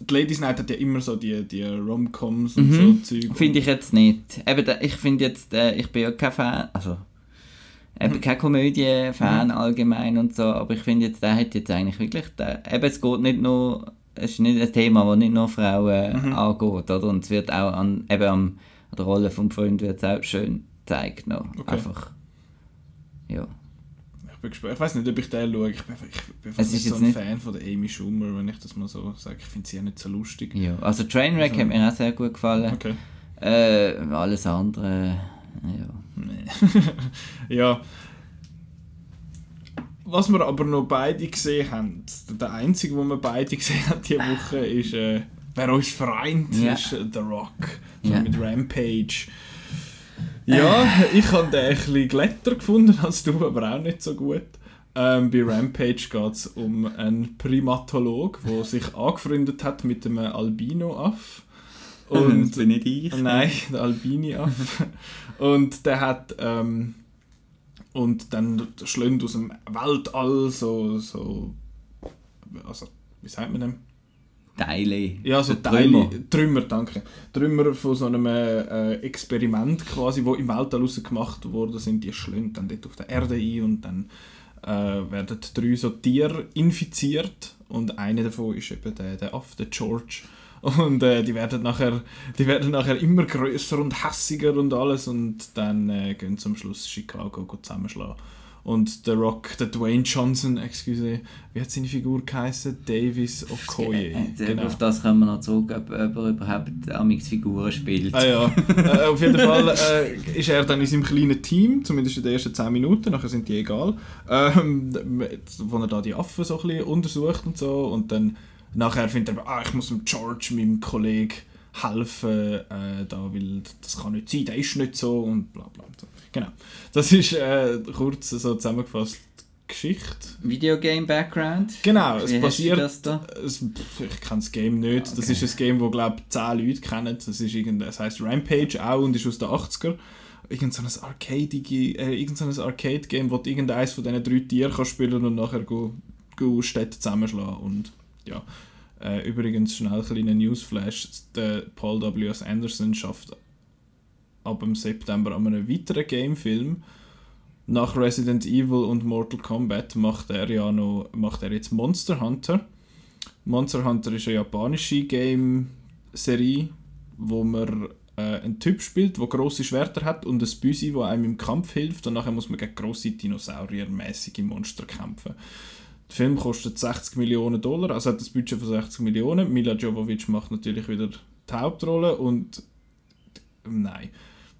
Speaker 1: Die Ladies Night hat ja immer so die, die Rom-Coms und
Speaker 2: Mhm.
Speaker 1: so Zeug.
Speaker 2: Finde ich jetzt nicht. Eben, ich finde jetzt, äh, ich bin ja kein Fan, also eben kein Komödie-Fan allgemein und so, aber ich finde jetzt, der hat jetzt eigentlich wirklich, der, eben es geht nicht nur, es ist nicht ein Thema, das nicht nur Frauen angeht, oder? Und es wird auch an, eben am, an der Rolle vom Freund wird es auch schön gezeigt noch.
Speaker 1: Okay.
Speaker 2: Einfach, ja.
Speaker 1: Ich bin gespannt. Ich weiß nicht, ob ich den schaue. Ich bin, ich bin nicht so ein
Speaker 2: nicht-
Speaker 1: Fan von der Amy Schumer, wenn ich das mal so sage. Ich finde sie ja nicht so lustig.
Speaker 2: ja. Also Trainwreck
Speaker 1: Also-
Speaker 2: hat mir auch sehr gut gefallen.
Speaker 1: Okay.
Speaker 2: Äh, alles andere, ja.
Speaker 1: Ja. Was wir aber noch beide gesehen haben, der einzige, den wir beide gesehen haben diese Woche, ist, äh, wer uns vereint,
Speaker 2: Ja.
Speaker 1: ist äh, The Rock. So
Speaker 2: Ja.
Speaker 1: Mit Rampage. Ja, ich habe den ein bisschen glätter gefunden als du, aber auch nicht so gut. Ähm, bei Rampage geht es um einen Primatolog, der sich angefreundet hat mit einem Albino-Aff.
Speaker 2: Und das bin nicht ich.
Speaker 1: Nein, der Albini-Aff. und der hat... Ähm, und dann schlönt aus dem Weltall so... so also, wie sagt man dem?
Speaker 2: Teile.
Speaker 1: Ja, so Teile. Trümmer, danke. Trümmer von so einem äh, Experiment quasi, wo im Weltall raus gemacht worden sind, die schlönen dann dort auf der Erde ein und dann äh, werden drei so Tiere infiziert und einer davon ist eben der, der Affe, der George. Und äh, die, werden nachher, die werden nachher immer größer und hässiger und alles und dann äh, gehen zum Schluss Chicago zusammenschlagen. Und der Rock, der Dwayne Johnson, excuse, wie hat seine Figur geheißen? Davis Okoye.
Speaker 2: Genau. Auf das kommen wir noch zurück, ob, ob er überhaupt Amix Figuren spielt.
Speaker 1: Ah ja, äh, auf jeden Fall äh, ist er dann in seinem kleinen Team, zumindest in den ersten 10 Minuten, nachher sind die egal, ähm, wo er da die Affen so ein bisschen untersucht und so. Und dann nachher findet er, ah, ich muss dem George, meinem Kollegen, helfen, äh, da, weil das kann nicht sein, der ist nicht so und bla bla. So. Genau. Das ist äh, kurz so zusammengefasst Geschichte.
Speaker 2: Videogame Background.
Speaker 1: Genau, es passiert. Das da? Es, ich kenne das Game nicht. Okay. Das ist ein Game, das glaube ich 10 Leute kennen. Das ist irgend, das heißt Rampage auch und ist aus den 80er. Irgend so ein Arcade, äh, irgend so Arcade wo du irgendeines von diesen drei Tieren spielen und nachher go, go Städte zusammenschlagen und ja. Äh, übrigens schnell ein kleiner Newsflash: der Paul W. S. Anderson schafft ab dem September an einem weiteren Gamefilm. Nach Resident Evil und Mortal Kombat macht er ja noch macht er jetzt Monster Hunter. Monster Hunter ist eine japanische Game-Serie, wo man äh, einen Typ spielt, der große Schwerter hat und ein Büsi, wo einem im Kampf hilft und nachher muss man gegen große Dinosaurier-mäßige Monster kämpfen. Der Film kostet 60 Millionen Dollar, also hat das Budget von 60 Millionen. Mila Jovovich macht natürlich wieder die Hauptrolle und nein,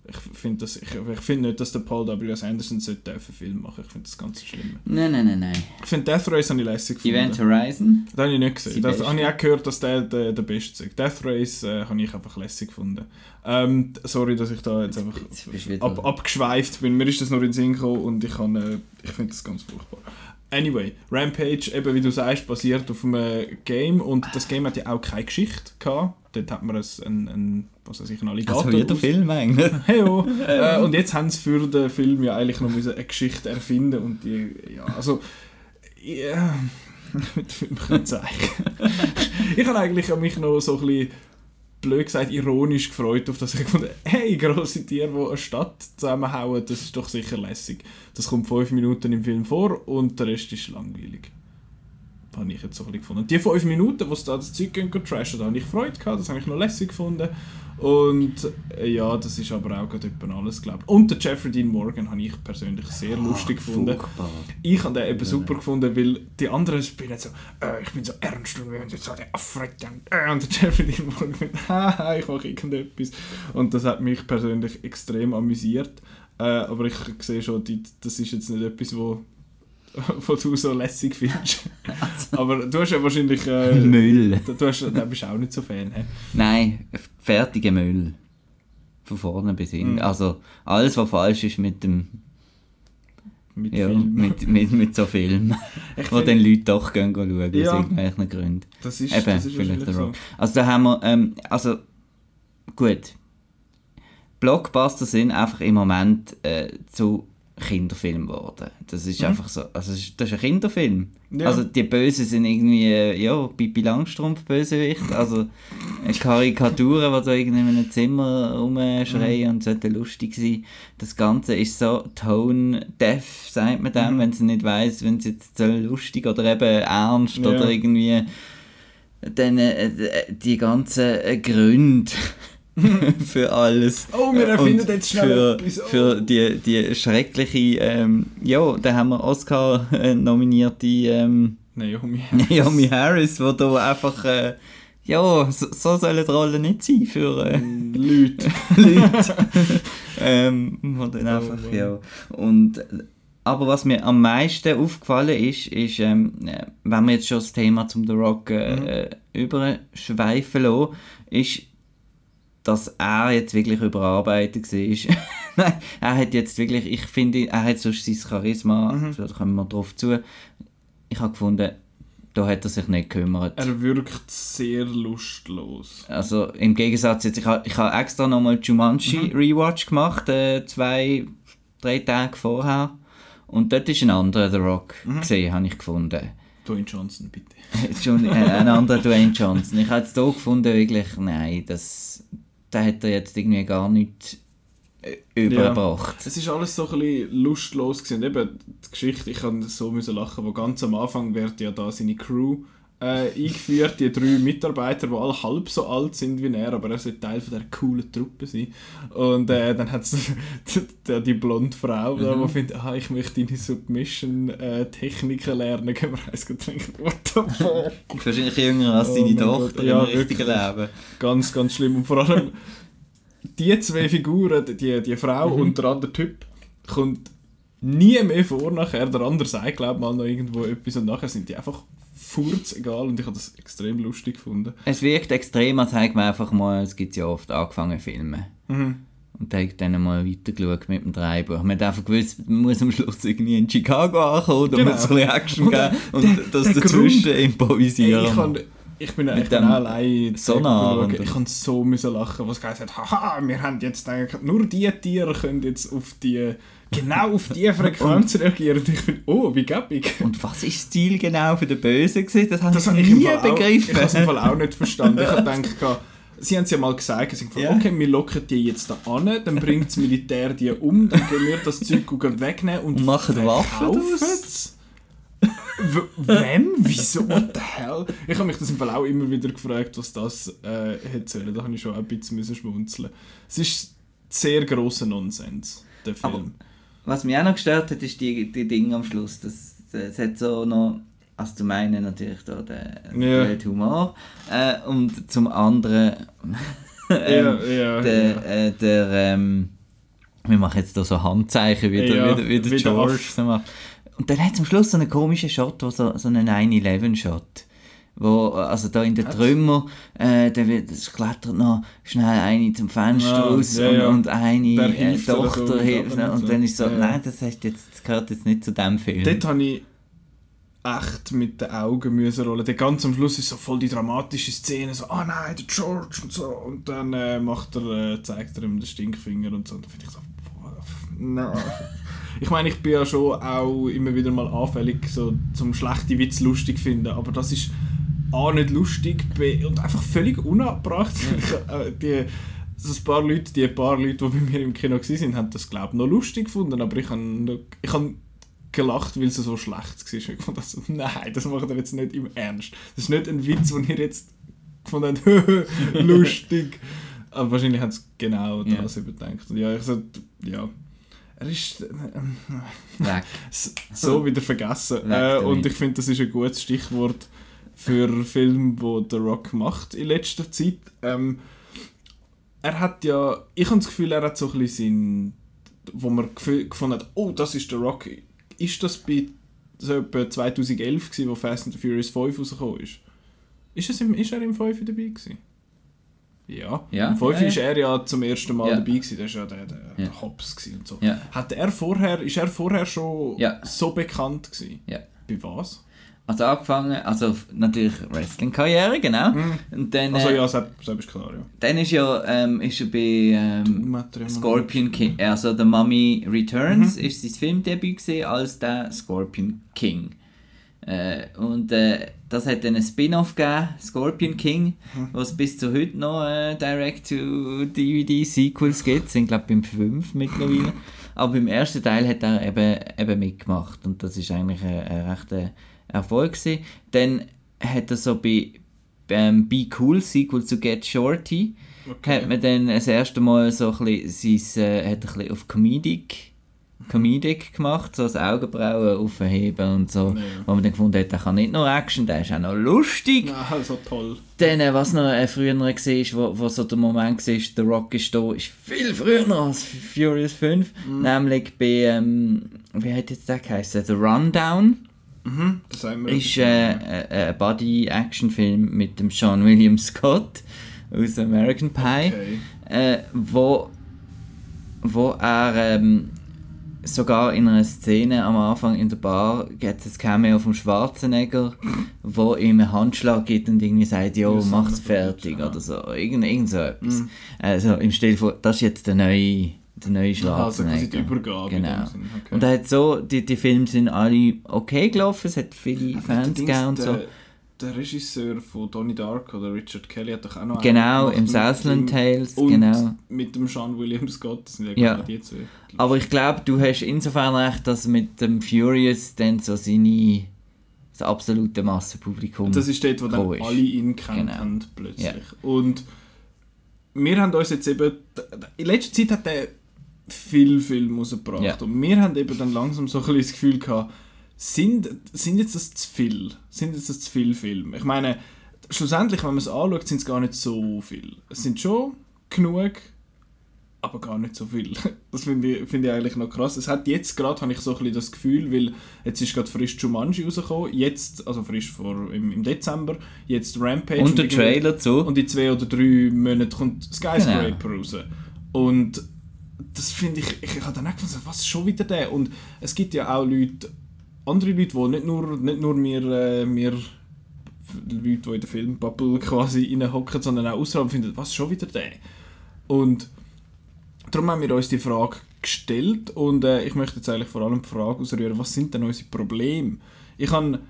Speaker 1: ich finde ich, ich find nicht, dass der Paul W. S. Anderson sollte einen Film machen. Ich finde das ganz schlimm.
Speaker 2: Nein, nein, nein, nein.
Speaker 1: Ich finde Death Race habe ich lässig
Speaker 2: gefunden. Event Horizon?
Speaker 1: Das habe ich nicht gesehen. Das habe ich auch gehört, dass der der, der beste ist. Death Race äh, habe ich einfach lässig gefunden. Ähm, sorry, dass ich da jetzt einfach ab, abgeschweift bin. Mir ist das nur in den Sinn gekommen und ich, äh, ich finde das ganz furchtbar. Anyway, Rampage, eben wie du sagst, basiert auf einem Game und das Game hat ja auch keine Geschichte gehabt. Dort hat man ein, ein, was weiß ich, einen Alligator.
Speaker 2: Also jeder Film eigentlich.
Speaker 1: Hey, oh. äh, und jetzt haben sie für den Film ja eigentlich noch eine Geschichte erfinden und die, ja, also, ja, mit Film kann zeigen. ich habe eigentlich mich noch so ein bisschen blöd gesagt, ironisch gefreut auf das. Ich gefunden, hey, grosse Tiere, die eine Stadt zusammenhauen, das ist doch sicher lässig. Das kommt fünf Minuten im Film vor und der Rest ist langweilig. Habe ich jetzt so ein bisschen gefunden. Und die fünf Minuten, wo sie da das Zeug gehen, trashen, da habe ich Freude gehabt, das habe ich noch lässig gefunden. Und äh, ja, das ist aber auch gerade alles, glaube. Und der Jeffrey Dean Morgan habe ich persönlich sehr oh, lustig gefunden. Furchtbar. Ich habe den eben super gefunden, weil die anderen spielen so, äh, ich bin so ernst und wir haben jetzt so den Affretten. Äh, und der Jeffrey Dean Morgan mit, haha, ich mache irgendetwas. Und das hat mich persönlich extrem amüsiert. Äh, aber ich sehe schon, die, das ist jetzt nicht etwas, wo was du so lässig findest. Also. Aber du hast ja wahrscheinlich... Äh,
Speaker 2: Müll.
Speaker 1: Du, hast, da bist auch nicht so Fan. He?
Speaker 2: Nein, fertige Müll. Von vorne bis hinten. Mhm. Also alles, was falsch ist mit dem... Mit, ja, mit, mit, mit so Filmen, wo dann Leute doch gehen schauen, aus ja, irgendwelchen Gründen.
Speaker 1: Das ist, Eben, das ist vielleicht der Rock.
Speaker 2: So. Also da haben wir, ähm, also gut, Blockbuster sind einfach im Moment äh, zu Kinderfilm geworden. Das ist mhm. einfach so, also das ist ein Kinderfilm. Ja. Also die Bösen sind irgendwie, ja, Pippi Langstrumpf Bösewicht, also Karikaturen, die da irgendwie in einem Zimmer rumschreien mhm. und sollte lustig sein. Das Ganze ist so tone-deaf, sagt man dem, mhm. wenn sie nicht weiß, wenn es jetzt so lustig oder eben ernst ja. oder irgendwie dann äh, die ganzen Gründe für alles.
Speaker 1: Oh, wir erfinden jetzt schnell
Speaker 2: für. Oh. Für die, die schreckliche, ähm, ja, da haben wir Oscar-nominierte ähm,
Speaker 1: Naomi Harris.
Speaker 2: Naomi Harris, wo da einfach, äh, ja, so, so sollen die Rollen nicht sein für äh,
Speaker 1: Leute.
Speaker 2: Leute. ähm, wo dann oh, einfach, oh, ja. Und, aber was mir am meisten aufgefallen ist, ist, ähm, äh, wenn wir jetzt schon das Thema zum The Rock äh, mhm. Äh, überschweifen lassen, ist dass er jetzt wirklich überarbeitet war. Nein, er hat jetzt wirklich, ich finde, er hat sonst sein Charisma, mhm. da kommen wir drauf zu. Ich habe gefunden, da hat er sich nicht gekümmert.
Speaker 1: Er wirkt sehr lustlos.
Speaker 2: Also im Gegensatz jetzt, ich habe ich ha extra nochmal Jumanji mhm. Rewatch gemacht, äh, zwei, drei Tage vorher. Und dort ist ein anderer The Rock mhm. gesehen, habe ich gefunden.
Speaker 1: Dwayne Johnson, bitte.
Speaker 2: John, äh, ein anderer Dwayne Johnson. Ich habe es hier gefunden, wirklich, nein, das, da hat er jetzt irgendwie gar nicht äh, überbracht.
Speaker 1: Ja, es ist alles so ein bisschen lustlos gewesen. Eben die Geschichte, ich kann so müssen lachen, wo ganz am Anfang wird ja da seine Crew äh, eingeführt, die drei Mitarbeiter, die alle halb so alt sind wie er, aber er soll Teil von dieser coolen Truppe sein. Und äh, dann hat es die, die blonde Frau, mhm. die findet, ah, ich möchte deine Submission-Techniken lernen, gehen wir eins trinken. What the fuck?
Speaker 2: Wahrscheinlich jünger als deine oh Tochter ja, im richtigen Leben.
Speaker 1: Ganz, ganz schlimm. Und vor allem die zwei Figuren, die, die Frau mhm. und der andere Typ, kommt nie mehr vor nachher. Der andere sagt, glaube mal noch irgendwo etwas und nachher sind die einfach furz egal und ich habe das extrem lustig gefunden.
Speaker 2: Es wirkt extrem, als hätte man einfach mal, es gibt ja oft angefangen Filme. Mhm. Und da hat dann mal weitergeschaut mit dem Drehbuch. Man hat einfach gewusst, man muss am Schluss irgendwie in Chicago ankommen, da genau. muss ein bisschen Action geben und, der, das der dazwischen Grund, improvisieren.
Speaker 1: Ey, ich, ich bin genau allein
Speaker 2: Sonar.
Speaker 1: Ich kann so müssen lachen, was gesagt hat, haha, wir haben jetzt eigentlich, nur die Tiere können jetzt auf die genau auf diese Frequenz reagieren. Und ich bin, oh, wie gäbig.
Speaker 2: Und was ist das Ziel genau für den Bösen gewesen? Das habe das ich nie begriffen.
Speaker 1: Auch, ich habe es im Fall auch nicht verstanden. Ich habe gedacht, sie haben es ja mal gesagt, sie haben yeah. okay, wir locken die jetzt da an, dann bringt das Militär die um, dann gehen wir das Zeug wegnehmen und,
Speaker 2: und machen Waffen
Speaker 1: Wem? Wieso? What the hell? Ich habe mich das im Fall auch immer wieder gefragt, was das äh, sollen. Da habe ich schon ein bisschen schmunzeln Es ist sehr grosser Nonsens, der Film. Aber
Speaker 2: was mich auch noch gestört hat, ist die, die Dinge am Schluss. Das, das hat so noch, also zum einen natürlich da den, ja. Humor äh, und zum anderen ähm, ja, ja, der. Äh, der ähm, wir machen jetzt da so Handzeichen wie der, wie der, wie der George. Und dann hat am Schluss so einen komischen Shot, wo so, so einen 9-11-Shot wo, also da in den Trümmer, äh, da wird, es klettert noch schnell eine zum Fenster ja, raus ja, ja. Und, und, eine äh, Tochter so hilft. Und, und dann ist so, nein, das, heißt jetzt, das gehört jetzt nicht zu dem Film.
Speaker 1: Dort habe ich echt mit den Augen müssen rollen. Der ganz am Schluss ist so voll die dramatische Szene, so, ah oh nein, der George und so. Und dann äh, macht er, äh, zeigt er ihm den Stinkfinger und so. Und dann finde ich so, nein. ich meine, ich bin ja schon auch immer wieder mal anfällig, so zum schlechte Witz lustig finden, aber das ist A, nicht lustig, B, und einfach völlig unabbracht. Ja. Äh, die, so ein paar Leute, die paar Leute, die bei mir im Kino waren, haben das, glaube ich, noch lustig gefunden, aber ich habe ich hab gelacht, weil es so schlecht war. Ich fand das, nein, das macht er jetzt nicht im Ernst. Das ist nicht ein Witz, den ihr jetzt gefunden habt, lustig. Aber wahrscheinlich haben sie genau das überdenkt. Ja, ich so, ja. Er ist äh, so wieder vergessen. Äh, und ich finde, das ist ein gutes Stichwort für Filme, wo The Rock macht in letzter Zeit. Ähm, er hat ja, ich habe das Gefühl, er hat so ein bisschen wo man gefunden hat, oh, das ist The Rock. Ist das bei so etwa 2011 gewesen, wo Fast and the Furious 5 rausgekommen ist? Ist, es im, ist er im 5 dabei gewesen? Ja. ja. Im 5 ja, ja. er ja zum ersten Mal ja. dabei gewesen. Das war ja der, der ja. Hobbs und so. Ja. Hat er vorher, ist er vorher schon so bekannt gewesen?
Speaker 2: Ja.
Speaker 1: Bei was?
Speaker 2: Also angefangen, also natürlich Wrestling-Karriere, genau. Mm. Und dann,
Speaker 1: also ja, selbst ist klar, ja.
Speaker 2: Dann ist, ja, ähm, ist er bei ähm, Scorpion King, also The Mummy Returns, mhm. ist sein Filmdebüt gesehen als der Scorpion King. Äh, und äh, das hat dann ein Spin-off gegeben, Scorpion King, mhm. was bis zu heute noch äh, Direct-to-DVD-Sequels gibt, sind glaube ich beim 5 mittlerweile. Aber beim ersten Teil hat er eben, eben mitgemacht und das ist eigentlich ein, ein rechter Erfolg gewesen. Dann hat er so bei ähm, Be Cool, Sequel zu Get Shorty, okay. hat man dann das erste Mal so ein bisschen, sein, äh, hat ein bisschen auf Comedic, Comedic gemacht, so das Augenbrauen aufheben und so, ja. wo man dann gefunden hat, der kann nicht nur Action, der ist auch noch lustig.
Speaker 1: Ja, so toll.
Speaker 2: Dann, äh, was noch äh, früher war, wo, wo so der Moment war, The Rock ist da, ist viel früher als Furious 5, mhm. nämlich bei, ähm, wie hat jetzt der geheißen, The Rundown.
Speaker 1: Mhm,
Speaker 2: ist äh, äh, ein Body-Action-Film mit dem Sean William Scott aus American Pie, okay. äh, wo wo er ähm, sogar in einer Szene am Anfang in der Bar gibt es ein Cameo vom Schwarzenegger, wo ihm einen Handschlag gibt und irgendwie sagt, jo,
Speaker 1: Ja,
Speaker 2: mach's fertig
Speaker 1: ja.
Speaker 2: oder so. Irgend, irgend so etwas.
Speaker 1: Mhm.
Speaker 2: Also im Stil von, das ist jetzt der neue, der neue
Speaker 1: Also quasi die
Speaker 2: Schwarzenegger.
Speaker 1: Übergabe.
Speaker 2: Genau.
Speaker 1: Okay.
Speaker 2: Und er hat so, die, die Filme sind alle okay gelaufen, es hat viele Fans gegeben und so.
Speaker 1: der, der Regisseur von Donnie Dark oder Richard Kelly hat doch auch noch
Speaker 2: Genau,
Speaker 1: einen
Speaker 2: im
Speaker 1: gemacht
Speaker 2: Southland Tales,
Speaker 1: und
Speaker 2: genau.
Speaker 1: mit dem Sean William Scott, das sind ja,
Speaker 2: Ja.
Speaker 1: die zwei.
Speaker 2: Aber ich glaube, du hast insofern recht, dass mit dem Furious dann so seine das absolute Massenpublikum.
Speaker 1: Das ist dort, wo dann
Speaker 2: ist.
Speaker 1: alle ihn kennt
Speaker 2: Genau.
Speaker 1: plötzlich. Und wir haben uns jetzt eben... In letzter Zeit hat er viel Film rausgebracht.
Speaker 2: Ja.
Speaker 1: Und wir haben eben dann langsam so ein bisschen das Gefühl gehabt, sind, sind jetzt das zu viel? Sind jetzt das zu viel Filme? Ich meine, schlussendlich, wenn man es anschaut, sind es gar nicht so viel. Es sind schon genug, aber gar nicht so viel. Das finde ich, finde ich eigentlich noch krass. Es hat jetzt gerade, habe ich so ein bisschen das Gefühl, weil jetzt ist gerade frisch Jumanji rausgekommen, jetzt, also frisch vor, im, im Dezember, jetzt Rampage.
Speaker 2: und der
Speaker 1: irgendwie-
Speaker 2: Trailer zu.
Speaker 1: Und in zwei oder drei Monaten kommt Skyscraper raus. Und das finde ich, ich habe dann auch gefunden, was, schon wieder der? Und es gibt ja auch Leute, andere Leute, die nicht nur, nicht nur wir, äh, wir Leute, die in der Filmbubble quasi reinhocken, sondern auch außerhalb finden, was, schon wieder der? Und darum haben wir uns die Frage gestellt und äh, ich möchte jetzt eigentlich vor allem die Frage ausrühren, was sind denn unsere Probleme? Ich habe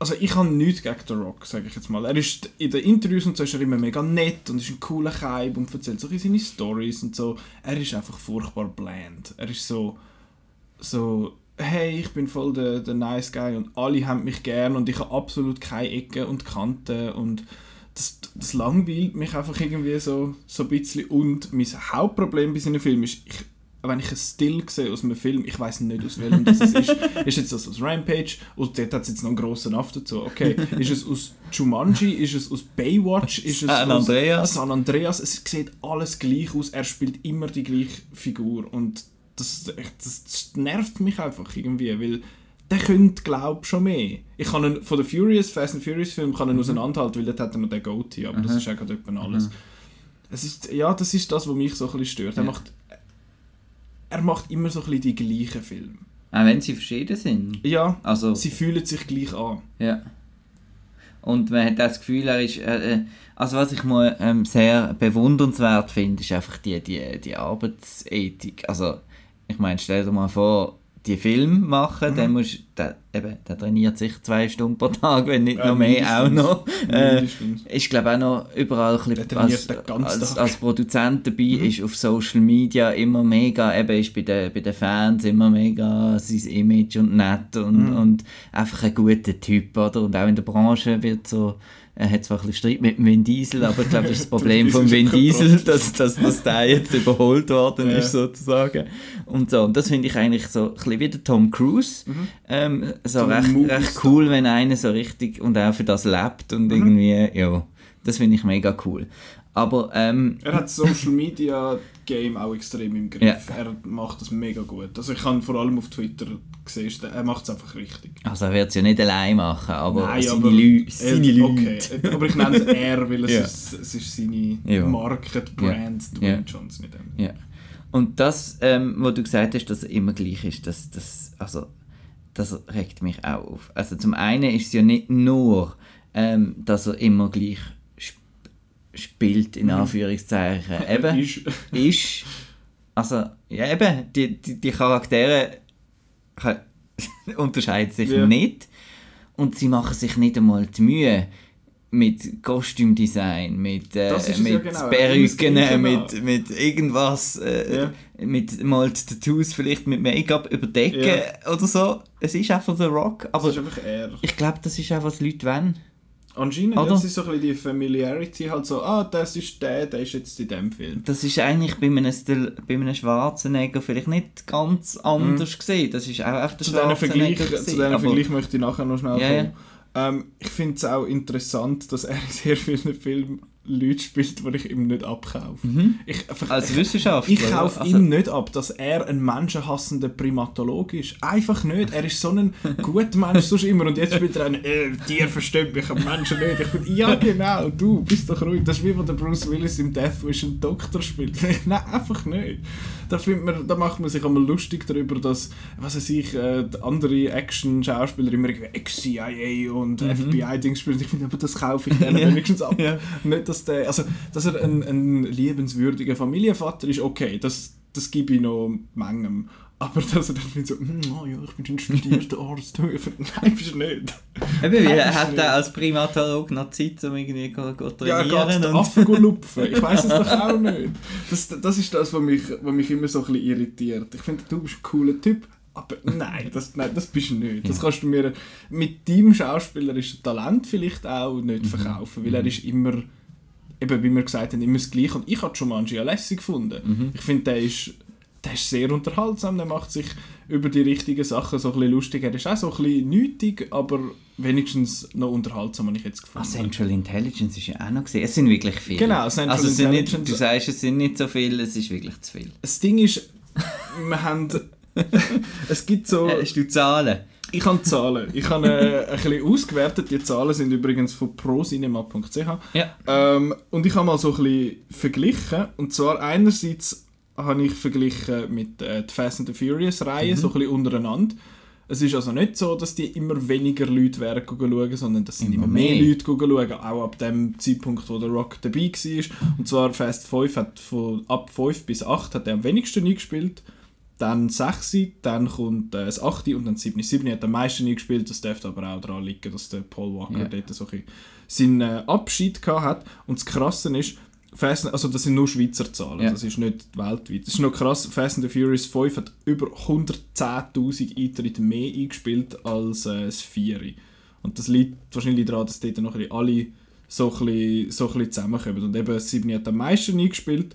Speaker 1: also ich habe nichts gegen The Rock, sage ich jetzt mal. Er ist in den Interviews und so ist er immer mega nett und ist ein cooler Kaib und erzählt so ein seine Stories und so. Er ist einfach furchtbar bland. Er ist so, so hey, ich bin voll der, der nice guy und alle haben mich gern und ich habe absolut keine Ecken und Kanten und das, das langweilt mich einfach irgendwie so, so ein bisschen. Und mein Hauptproblem bei seinen Filmen ist, ich, wenn ich ein Still sehe aus einem Film, ich weiß nicht aus welchem das es ist. ist jetzt das aus Rampage? Und dort hat es jetzt noch einen grossen Aff dazu. Okay, ist es aus Jumanji? Ist es aus Baywatch? Ist es
Speaker 2: San
Speaker 1: aus
Speaker 2: Andreas?
Speaker 1: San Andreas? Es sieht alles gleich aus. Er spielt immer die gleiche Figur. Und das, das, das nervt mich einfach irgendwie, weil der könnte, glaube schon mehr. Ich kann ihn, von den Furious, Fast and Furious Film kann ihn
Speaker 2: Mhm.
Speaker 1: auseinanderhalten, weil dort hat er noch den Goatee, aber das ist ja gerade etwa alles.
Speaker 2: Mhm.
Speaker 1: Es ist, ja, das ist das, was mich so ein bisschen stört. Er,
Speaker 2: Ja.
Speaker 1: macht, er macht immer so ein bisschen die gleichen Filme.
Speaker 2: Auch wenn sie verschieden sind.
Speaker 1: Ja,
Speaker 2: Also,
Speaker 1: sie fühlen sich gleich an.
Speaker 2: ja. Und man hat auch das Gefühl, er ist. Äh, äh, also, was ich mal ähm, sehr bewundernswert finde, ist einfach die, die, die Arbeitsethik. Also, ich meine, stell dir mal vor, die Film machen,
Speaker 1: Mhm.
Speaker 2: dann musst der, eben, der trainiert sich zwei Stunden pro Tag, wenn nicht
Speaker 1: Ja,
Speaker 2: noch mehr auch noch. Äh, ich glaube auch noch überall ein bisschen als, als, als Produzent dabei
Speaker 1: Mhm.
Speaker 2: ist auf Social Media immer mega, eben ist bei den, bei den Fans immer mega sein Image und nett und,
Speaker 1: Mhm.
Speaker 2: und einfach ein guter Typ, oder? Und auch in der Branche wird so, er hat zwar ein bisschen Streit mit dem Vin Diesel, aber ich glaube, das ist das Problem von Vin
Speaker 1: ist
Speaker 2: Diesel, dass, dass, dass der jetzt überholt worden
Speaker 1: Ja.
Speaker 2: ist, sozusagen. Und so, und das finde ich eigentlich so ein bisschen wie der Tom Cruise.
Speaker 1: Mhm.
Speaker 2: Ähm, so recht, recht cool, wenn einer so richtig und auch für das lebt und
Speaker 1: Mhm.
Speaker 2: irgendwie, ja, das finde ich mega cool. Aber ähm,
Speaker 1: Er hat das Social Media Game auch extrem im Griff.
Speaker 2: Ja.
Speaker 1: Er macht das mega gut. Also ich kann vor allem auf Twitter sehen, er macht es einfach richtig.
Speaker 2: also er wird es ja nicht allein machen, aber
Speaker 1: Nein,
Speaker 2: seine,
Speaker 1: aber- Äh,
Speaker 2: seine Leute.
Speaker 1: Okay, äh, aber ich nenne es er, weil es,
Speaker 2: Ja.
Speaker 1: ist, es ist seine
Speaker 2: Ja.
Speaker 1: Marke, die Brand, Dwayne
Speaker 2: Ja.
Speaker 1: Johnson in dem.
Speaker 2: Ja. Und das, ähm, was du gesagt hast, dass er immer gleich ist, das, das, also, das regt mich auch auf. Also zum einen ist es ja nicht nur, ähm, dass er immer gleich sp spielt, in
Speaker 1: Mhm.
Speaker 2: Anführungszeichen. Eben,
Speaker 1: Ist,
Speaker 2: ist, also, ja eben, die, die, die Charaktere unterscheiden sich
Speaker 1: Ja.
Speaker 2: nicht und sie machen sich nicht einmal die Mühe mit Kostümdesign, mit, äh,
Speaker 1: es ja
Speaker 2: mit
Speaker 1: genau, er
Speaker 2: Perücken,
Speaker 1: Gleiche
Speaker 2: mit, mit irgendwas, äh,
Speaker 1: Ja.
Speaker 2: mit mal die Tattoos vielleicht mit Make-up überdecken oder so. Es ist einfach der Rock, aber
Speaker 1: ist einfach er.
Speaker 2: ich glaube, das ist auch, was Leute wollen.
Speaker 1: Anscheinend,
Speaker 2: Oder?
Speaker 1: das ist so ein bisschen die Familiarity, halt so, ah, das ist der, der ist jetzt in dem Film.
Speaker 2: Das ist eigentlich bei einem, Stil, bei einem Schwarzenegger vielleicht nicht ganz anders gesehen. Das ist auch einfach der
Speaker 1: Mhm. Zu Vergleich,
Speaker 2: Schwarzenegger
Speaker 1: zu
Speaker 2: aber-
Speaker 1: Vergleich möchte ich nachher noch schnell
Speaker 2: Ja,
Speaker 1: kommen. Ähm, ich finde es auch interessant, dass er in sehr vielen Filmen Leute spielt, die ich ihm nicht abkaufe. Ich, einfach-
Speaker 2: Als Wissenschaftler.
Speaker 1: ich kaufe
Speaker 2: also,
Speaker 1: ihm nicht ab, dass er ein menschenhassender Primatolog ist. Einfach nicht. Er ist so ein guter Mensch sonst immer. Und jetzt spielt er einen, äh, Tier versteht mich, aber Menschen nicht. Ich bin, ja genau, du bist doch ruhig. Das ist wie wenn der Bruce Willis im Death Wish einen Doktor spielt. Nein, einfach nicht. Da, findet man, da macht man sich einmal lustig darüber, dass, was weiß ich, äh, andere Action-Schauspieler immer irgendwie Ex-CIA und FBI-Dings spielen. Ich finde, aber das kaufe ich denen wenigstens ab.
Speaker 2: Ja.
Speaker 1: Nicht, dass, der, also, dass er ein, ein liebenswürdiger Familienvater ist, okay, das, das gebe ich noch Mengem. Aber dass er dann findet so, «Hm, oh ja, ich bin ein studierter Arzt. Nein, bist du nicht.
Speaker 2: Eben, weil er hat er als Primatolog noch Zeit, um irgendwie go, go
Speaker 1: Ja,
Speaker 2: trainieren
Speaker 1: geht den
Speaker 2: und...
Speaker 1: Affen lupfen. Ich weiß es doch auch nicht. Das, das ist das, was mich, was mich immer so ein bisschen irritiert. Ich finde, du bist ein cooler Typ, aber nein, das, nein, das bist du nicht. Das kannst du mir mit deinem schauspielerischen Talent vielleicht auch nicht verkaufen, weil er ist immer, eben wie wir gesagt haben, immer das Gleiche. Und ich habe Jumanji ja lässig gefunden. Ich finde, der ist, der ist sehr unterhaltsam, der macht sich über die richtigen Sachen so ein bisschen lustig. Er ist auch so ein bisschen nötig, aber wenigstens noch unterhaltsam, habe ich jetzt
Speaker 2: Ah,
Speaker 1: gefunden.
Speaker 2: Central Intelligence ist ja auch noch gesehen. Es sind wirklich viele.
Speaker 1: Genau, Central
Speaker 2: also es sind nicht,
Speaker 1: Intelligence-
Speaker 2: Du sagst, es sind nicht so viele, es ist wirklich zu viel.
Speaker 1: Das Ding ist, wir haben. es gibt so.
Speaker 2: Äh, Hast du Zahlen?
Speaker 1: Ich habe Zahlen. Ich habe äh, ein bisschen ausgewertet. Die Zahlen sind übrigens von procinema.ch.
Speaker 2: Ja.
Speaker 1: Ähm, und ich habe mal so ein bisschen verglichen. Und zwar einerseits habe ich verglichen mit äh, der Fast and the Furious Reihe, so ein bisschen untereinander. Es ist also nicht so, dass die immer weniger Leute werden schauen, sondern das sind
Speaker 2: Immer
Speaker 1: immer mehr,
Speaker 2: mehr.
Speaker 1: Leute schauen, auch ab dem Zeitpunkt, wo der Rock dabei war. Und zwar Fast 5 hat von ab 5 bis 8 hat er am wenigsten eingespielt. Dann 6, dann kommt äh, das 8 und dann 7. 7 hat am meisten eingespielt, das dürfte aber auch daran liegen, dass der Paul Walker
Speaker 2: Ja.
Speaker 1: dort so ein seinen äh, Abschied gehabt hat. Und das Krasse ist, Fast, also das sind nur Schweizer Zahlen,
Speaker 2: Ja.
Speaker 1: das ist nicht weltweit. Das ist noch krass, Fast and the Furious 5 hat über 110'000 Eintritte mehr eingespielt als äh, das 4. Und das liegt wahrscheinlich daran, dass dort noch alle so ein bisschen, so ein bisschen zusammenkommen. Und eben das 7 hat am meisten eingespielt.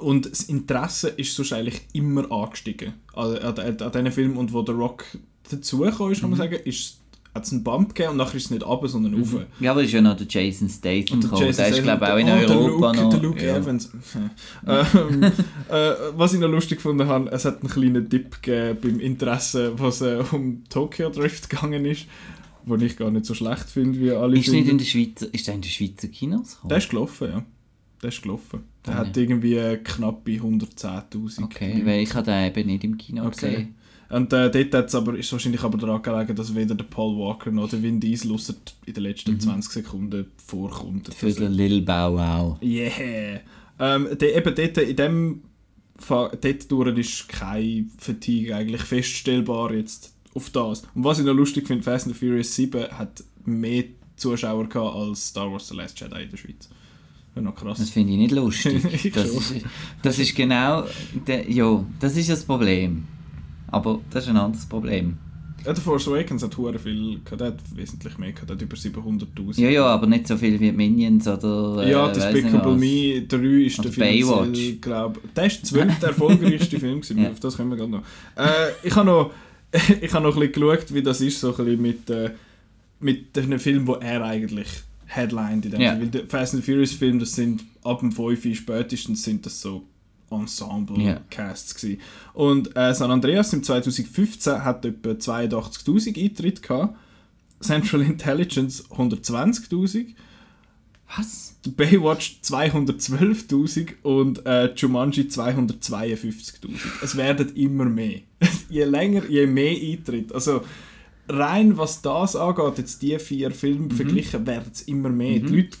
Speaker 1: Und das Interesse ist sonst eigentlich immer angestiegen an, an, an, diesen Film. Und wo der Rock dazugekommen ist, kann man
Speaker 2: Mhm.
Speaker 1: sagen, ist hat es einen Bump gegeben und nachher ist es nicht runter, sondern rauf.
Speaker 2: Ja, aber ist ja noch der Jason Statham
Speaker 1: Und der
Speaker 2: gekommen.
Speaker 1: Jason
Speaker 2: Der ist, glaube ich, auch in
Speaker 1: oh,
Speaker 2: Europa
Speaker 1: der Luke,
Speaker 2: noch.
Speaker 1: Der Luke
Speaker 2: ja.
Speaker 1: Evans. ähm, äh, was ich noch lustig gefunden habe, es hat einen kleinen Tipp gegeben beim Interesse, was äh, um Tokyo Drift gegangen ist, wo ich gar nicht so schlecht finde, wie alle
Speaker 2: Ist, nicht
Speaker 1: finden.
Speaker 2: in der Schweizer, ist der in den Schweizer Kinos gekommen?
Speaker 1: Der ist gelaufen, ja. Der ist gelaufen. Der
Speaker 2: Ah,
Speaker 1: hat irgendwie knappe 110'000.
Speaker 2: Okay, weil ich habe den eben nicht im Kino
Speaker 1: Okay.
Speaker 2: gesehen.
Speaker 1: Und äh, dort hat's aber, ist wahrscheinlich aber daran gelegen, dass weder der Paul Walker noch der Vin Diesel in den letzten 20 Sekunden vorkommt.
Speaker 2: Mhm. Für
Speaker 1: Also-
Speaker 2: den Lil Bow Wow.
Speaker 1: Yeah! Ähm, de, eben dort, in dem dort durch ist kein Fatigue eigentlich feststellbar jetzt auf das. Und was ich noch lustig finde, Fast and the Furious 7 hat mehr Zuschauer gehabt als Star Wars The Last Jedi in der Schweiz. Ja, noch krass.
Speaker 2: Das finde ich nicht lustig.
Speaker 1: Ich
Speaker 2: das, ist, das ist genau... Der, ja, das ist das Problem. Aber das ist ein anderes Problem.
Speaker 1: Ja, der Force Awakens hat hure viel hat wesentlich mehr hat über 700'000.
Speaker 2: Ja, ja, aber nicht so viel wie Minions oder... äh,
Speaker 1: Ja, Despicable. Me 3 ist
Speaker 2: Oder
Speaker 1: der finanziell,
Speaker 2: Baywatch.
Speaker 1: glaub, der ist der zwölfte erfolgreichste Film gewesen,
Speaker 2: Ja.
Speaker 1: auf das kommen wir gerade noch. Äh, ich habe noch, ich habe noch ein bisschen geschaut, wie das ist, so ein bisschen mit, äh, mit den Filmen, wo er eigentlich headlined in dem
Speaker 2: Ja.
Speaker 1: Weil der Fast and Furious Film, das sind ab dem 5 Uhr spätestens sind das so Ensemble-Casts gewesen. Und äh, San Andreas im 2015 hat etwa 82'000 Eintritte gehabt. Central Intelligence 120'000.
Speaker 2: Was?
Speaker 1: Baywatch 212.000 und äh, Jumanji 252.000. Es werden immer mehr. je länger, je mehr Eintritt. Also rein was das angeht, jetzt die vier Filme verglichen, werden es immer mehr. Die Leute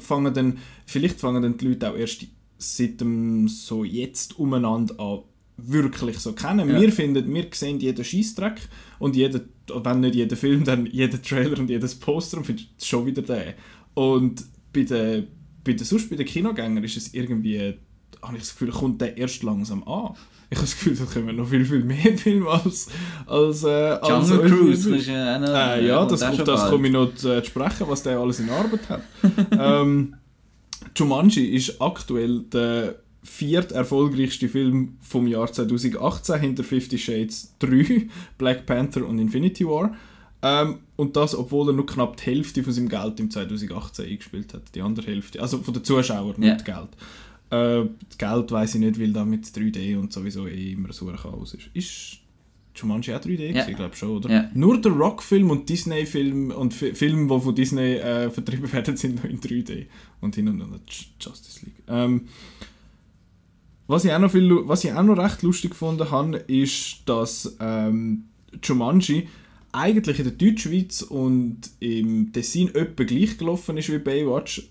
Speaker 1: fangen dann, vielleicht fangen dann die Leute auch erst seit dem so jetzt umeinander an wirklich so kennen.
Speaker 2: Ja.
Speaker 1: Wir finden, wir sehen jeden Scheißdreck und jeden, wenn nicht jeden Film, dann jeden Trailer und jedes Poster und finden schon wieder den. Und bei den, bei den, sonst bei den Kinogängern ist es irgendwie, habe ich das Gefühl, kommt der erst langsam an. Ich habe das Gefühl, da kommen noch viel, viel mehr Filme als, als, äh, als
Speaker 2: Jungle Cruise
Speaker 1: Filme.
Speaker 2: ist ja noch...
Speaker 1: Äh, ja, das, auf das komme ich noch zu, äh, zu sprechen, was der alles in Arbeit hat. ähm, Jumanji ist aktuell der viert erfolgreichste Film vom Jahr 2018 hinter Fifty Shades 3, Black Panther und Infinity War. Ähm, und das, obwohl er nur knapp die Hälfte von seinem Geld im 2018 eingespielt hat. Die andere Hälfte. Also von den Zuschauern,
Speaker 2: Ja.
Speaker 1: nicht Geld. Äh, das Geld weiß ich nicht, weil da mit 3D und sowieso eh immer so ein Chaos ist. Ist Jumanji auch 3D?
Speaker 2: Ja.
Speaker 1: Ich glaube schon, oder?
Speaker 2: Ja.
Speaker 1: Nur der Rock-Film und Disney-Film und Fi- Filme, die von Disney äh, vertrieben werden, sind noch in 3D. Und hin und wieder J- Justice League. Ähm, was, ich auch noch viel, was ich auch noch recht lustig gefunden habe, ist, dass ähm, Jumanji eigentlich in der Deutschschweiz und im Tessin etwa gleich gelaufen ist wie Baywatch.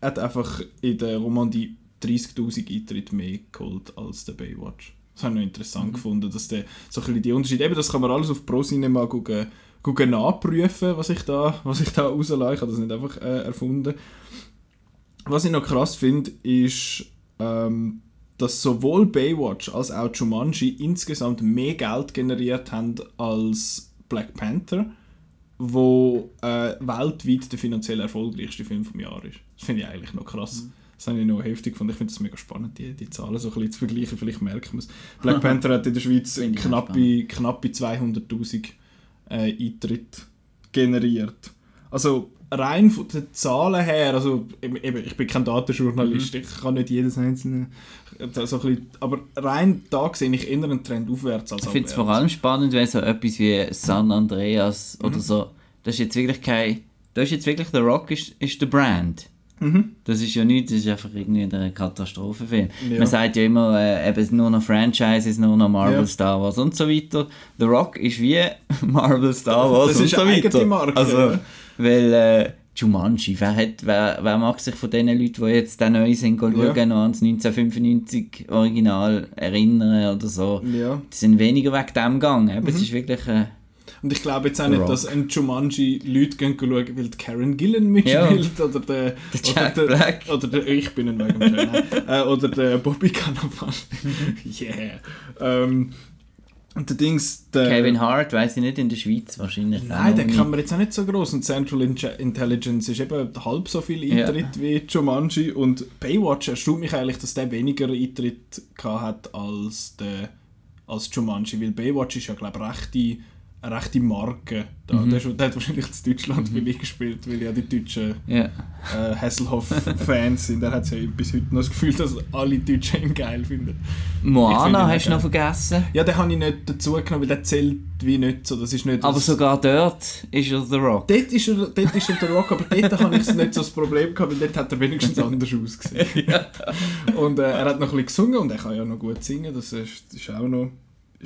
Speaker 1: hat einfach in der Romandie 30'000 Eintritte mehr geholt als der Baywatch. Das habe ich noch interessant gefunden, dass der so ein bisschen die Unterschiede, eben das kann man alles auf ProCinema gucken, gucken nachprüfen, was ich da, was ich da rauslasse. Ich habe das nicht einfach äh, erfunden. Was ich noch krass finde, ist, ähm, dass sowohl Baywatch als auch Jumanji insgesamt mehr Geld generiert haben als Black Panther, wo äh, weltweit der finanziell erfolgreichste Film vom Jahr ist. Das finde ich eigentlich noch krass. Das habe ich noch heftig gefunden. Ich finde es mega spannend, die, die Zahlen so ein bisschen zu vergleichen. Vielleicht merkt man es. Black Panther hat in der Schweiz knappe, knappe 200'000 äh, Eintritte generiert. Also rein von den Zahlen her, also eben, ich bin kein Datenjournalist, ich kann nicht jedes einzelne, so ein bisschen, aber rein da sehe ich eher einen Trend aufwärts als
Speaker 2: Ich finde es vor allem spannend, wenn so etwas wie San Andreas
Speaker 1: Mhm.
Speaker 2: oder so, das ist jetzt wirklich kein, das ist jetzt wirklich, The Rock ist, ist der Brand.
Speaker 1: Mhm.
Speaker 2: Das ist ja nichts, das ist einfach irgendwie ein Katastrophenfilm.
Speaker 1: Ja.
Speaker 2: Man sagt ja immer, äh, eben nur noch Franchises, nur noch Marvel,
Speaker 1: Ja.
Speaker 2: Star Wars und so weiter. The Rock ist wie Marvel, Star Wars
Speaker 1: Das
Speaker 2: und
Speaker 1: ist
Speaker 2: so weiter.
Speaker 1: Marke,
Speaker 2: also,
Speaker 1: ja.
Speaker 2: weil äh, Jumanji, wer, hat, wer, wer mag sich von den Leuten, die jetzt den neu sind, schauen,
Speaker 1: Ja.
Speaker 2: noch ans 1995 Original erinnern oder so.
Speaker 1: Ja.
Speaker 2: Die sind weniger wegen dem gegangen.
Speaker 1: Mhm.
Speaker 2: Es ist wirklich... Äh,
Speaker 1: Und ich glaube jetzt auch nicht,
Speaker 2: Rock.
Speaker 1: dass ein Jumanji Leute gehen schauen, weil die Karen Gillan mitspielt oder der,
Speaker 2: Der Jack
Speaker 1: oder der,
Speaker 2: Black.
Speaker 1: oder der ich bin ein nein. äh, oder der Bobby Cannavale. yeah. Ähm, und der Dings, der
Speaker 2: Kevin Hart, weiß ich nicht, in der Schweiz wahrscheinlich.
Speaker 1: Nein, den kann man jetzt auch nicht so groß. Und Central Intelligence ist eben halb so viel
Speaker 2: Ja.
Speaker 1: Eintritt wie Jumanji. Und Baywatch erstaunt mich eigentlich, dass der weniger Eintritt hat als, der, als Jumanji. Weil Baywatch ist ja, glaube ich, rechte, eine rechte Marke. Da.
Speaker 2: Mhm.
Speaker 1: Der, ist, der hat wahrscheinlich in Deutschland viel eingespielt, weil ja die deutschen
Speaker 2: Ja.
Speaker 1: äh, Hasselhoff-Fans sind. Er hat ja bis heute noch das Gefühl, dass alle Deutschen ihn geil finden.
Speaker 2: Moana hast du noch vergessen.
Speaker 1: Ja, den habe ich nicht dazu genommen, weil der zählt wie nicht so. Das ist nicht
Speaker 2: Aber sogar dort ist er The Rock.
Speaker 1: Dort ist, er, dort ist er der Rock, aber dort habe ich nicht so das Problem gehabt, weil dort hat er wenigstens anders ausgesehen. Und äh, er hat noch ein bisschen gesungen und er kann ja noch gut singen, das ist, ist, auch, noch,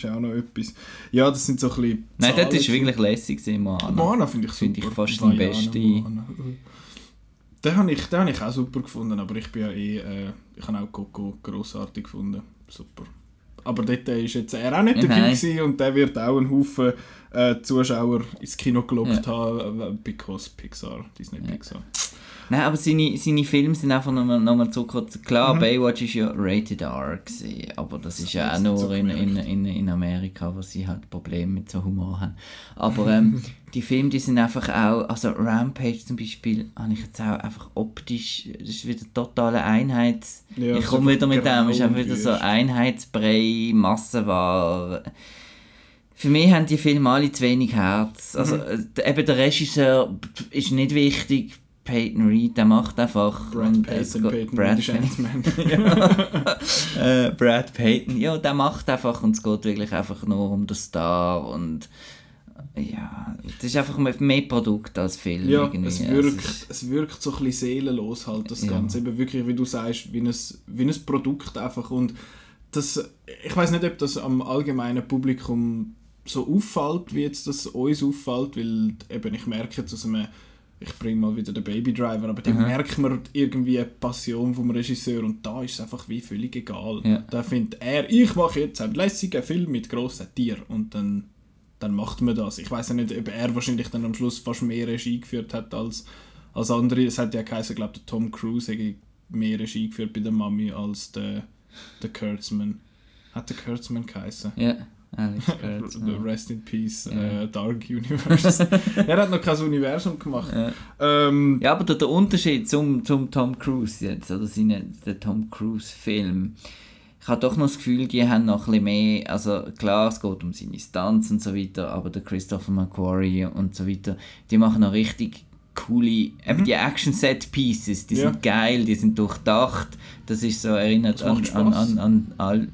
Speaker 1: ist auch noch etwas. Ja, das sind so ein bisschen
Speaker 2: Nein,
Speaker 1: Zahlen.
Speaker 2: ist wirklich lässig gewesen, Moana.
Speaker 1: Moana finde ich super.
Speaker 2: Finde ich fast
Speaker 1: Vajana,
Speaker 2: beste-.
Speaker 1: Den habe ich, den habe ich auch super gefunden, aber ich bin ja eh, äh, ich habe auch Coco grossartig gefunden. Super. Aber dort ist jetzt er auch nicht dabei
Speaker 2: Nein.
Speaker 1: gewesen und der wird auch einen Haufen äh, Zuschauer ins Kino gelockt haben, äh, because Pixar, Disney Pixar.
Speaker 2: Nein, aber seine, seine Filme sind einfach nochmal noch mal so kurz. Klar,
Speaker 1: Mhm.
Speaker 2: Baywatch ist ja rated R, gewesen, aber das ist ja auch
Speaker 1: so
Speaker 2: nur in, in, in, in Amerika, wo sie halt Probleme mit so Humor haben. Aber ähm, die Filme, die sind einfach auch, also Rampage zum Beispiel, habe ich jetzt auch einfach optisch, das ist wieder totale Einheits...
Speaker 1: Ja,
Speaker 2: ich komme wieder mit dem, es ist einfach wieder so. Einheitsbrei, Massenware. Für mich haben die Filme alle zu wenig Herz. Also
Speaker 1: Mhm.
Speaker 2: äh, eben der Regisseur ist nicht wichtig. Peyton Reed, der macht einfach...
Speaker 1: Brad
Speaker 2: es
Speaker 1: Payton,
Speaker 2: Brad.
Speaker 1: Ant-Man.
Speaker 2: äh, Brad Payton, ja, der macht einfach und es geht wirklich einfach nur um den Star und ja, das ist einfach mehr- Produkt als Film.
Speaker 1: Ja,
Speaker 2: irgendwie.
Speaker 1: es
Speaker 2: Es
Speaker 1: wirkt,
Speaker 2: ist-
Speaker 1: es wirkt so ein bisschen seelenlos halt, das
Speaker 2: Ja.
Speaker 1: Ganze. Eben wirklich, wie du sagst, wie ein, wie ein Produkt einfach. Und das, ich weiß nicht, ob das am allgemeinen Publikum so auffällt, wie jetzt das uns auffällt, weil eben ich merke aus einem ich bringe mal wieder den Baby Driver, aber da
Speaker 2: Mhm.
Speaker 1: merkt man irgendwie eine Passion vom Regisseur und da ist es einfach wie völlig egal.
Speaker 2: Ja.
Speaker 1: Da findet er, ich mache jetzt einen lässigen Film mit grossen Tieren und dann, dann macht man das. Ich weiß ja nicht, ob er wahrscheinlich dann am Schluss fast mehr Regie geführt hat als, als andere. Es hat ja geheißen, glaube der Tom Cruise hätte mehr Regie geführt bei der Mami als der, der Kurtzman. Hat der Kurtzman geheißen?
Speaker 2: Ja, Alex Kurtz.
Speaker 1: The Rest in Peace,
Speaker 2: Ja.
Speaker 1: äh, Dark Universe. er hat noch kein Universum gemacht.
Speaker 2: Ja.
Speaker 1: Ähm,
Speaker 2: Ja, aber der, der Unterschied zum, zum Tom Cruise jetzt, oder seine, der Tom Cruise-Film, ich habe doch noch das Gefühl, die haben noch ein bisschen mehr, also klar, es geht um seine Stunts und so weiter, aber der Christopher McQuarrie und so weiter, die machen noch richtig coole, eben die Action-Set-Pieces, die
Speaker 1: Mhm. Ja.
Speaker 2: sind geil, die sind durchdacht, das ist so erinnert
Speaker 1: Das
Speaker 2: an, an, an, an all,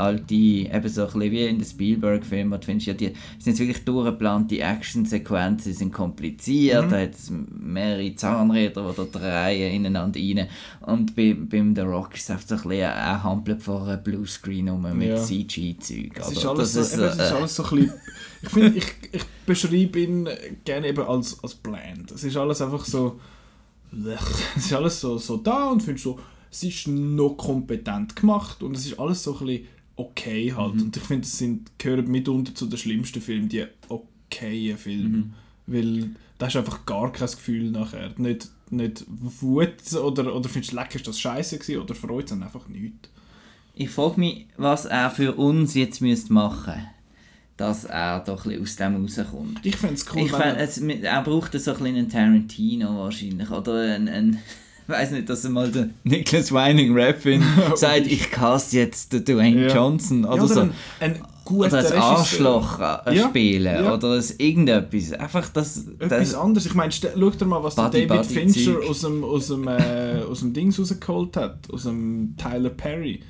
Speaker 2: alte, eben so ein bisschen wie in den Spielberg-Filmen, du findest ja, die sind wirklich durchgeplante Action-Sequenzen, die sind kompliziert,
Speaker 1: Mhm.
Speaker 2: da hat es mehrere Zahnräder, die da drehen ineinander rein und bei, beim The Rock ist es einfach so ein bisschen ein Hampel vor einem Bluescreen rum mit
Speaker 1: Ja.
Speaker 2: CG-Zeug.
Speaker 1: Es
Speaker 2: oder?
Speaker 1: ist alles, so,
Speaker 2: Das
Speaker 1: es ist
Speaker 2: äh,
Speaker 1: alles so ein bisschen... Ich finde, ich, ich beschreibe ihn gerne eben als, als bland. Es ist alles einfach so... Es ist alles so, so da und findest so, es ist noch kompetent gemacht und es ist alles so ein bisschen okay halt.
Speaker 2: Mhm.
Speaker 1: Und ich finde, es sind, gehören mitunter zu den schlimmsten Filmen, die okayen Filme.
Speaker 2: Mhm.
Speaker 1: Weil da hast du einfach gar kein Gefühl nachher. Nicht, nicht Wut oder, oder findest du, lecker, ist das scheiße gewesen oder freut es einfach nichts.
Speaker 2: Ich frage mich, was er für uns jetzt müsste machen dass er doch ein aus dem rauskommt.
Speaker 1: Ich finde es cool,
Speaker 2: ich
Speaker 1: wenn
Speaker 2: fänd,
Speaker 1: er-
Speaker 2: es, er braucht so ein bisschen einen Tarantino wahrscheinlich. Oder ein, ein ich weiß nicht, dass er mal der Nicholas Winding Refn sagt, ich cast jetzt den Dwayne
Speaker 1: Ja.
Speaker 2: Johnson. Oder,
Speaker 1: ja, oder
Speaker 2: so.
Speaker 1: ein, ein guter
Speaker 2: Oder ein. Arschloch äh,
Speaker 1: Ja,
Speaker 2: spielen.
Speaker 1: ja.
Speaker 2: Oder ein irgendetwas. Einfach das...
Speaker 1: Etwas
Speaker 2: das
Speaker 1: anderes. Ich meine, schau dir mal, was der
Speaker 2: Buddy,
Speaker 1: David
Speaker 2: Buddy
Speaker 1: Fincher
Speaker 2: Zeug.
Speaker 1: aus dem, aus, dem, äh, aus dem Dings rausgeholt hat. Aus dem Tyler Perry.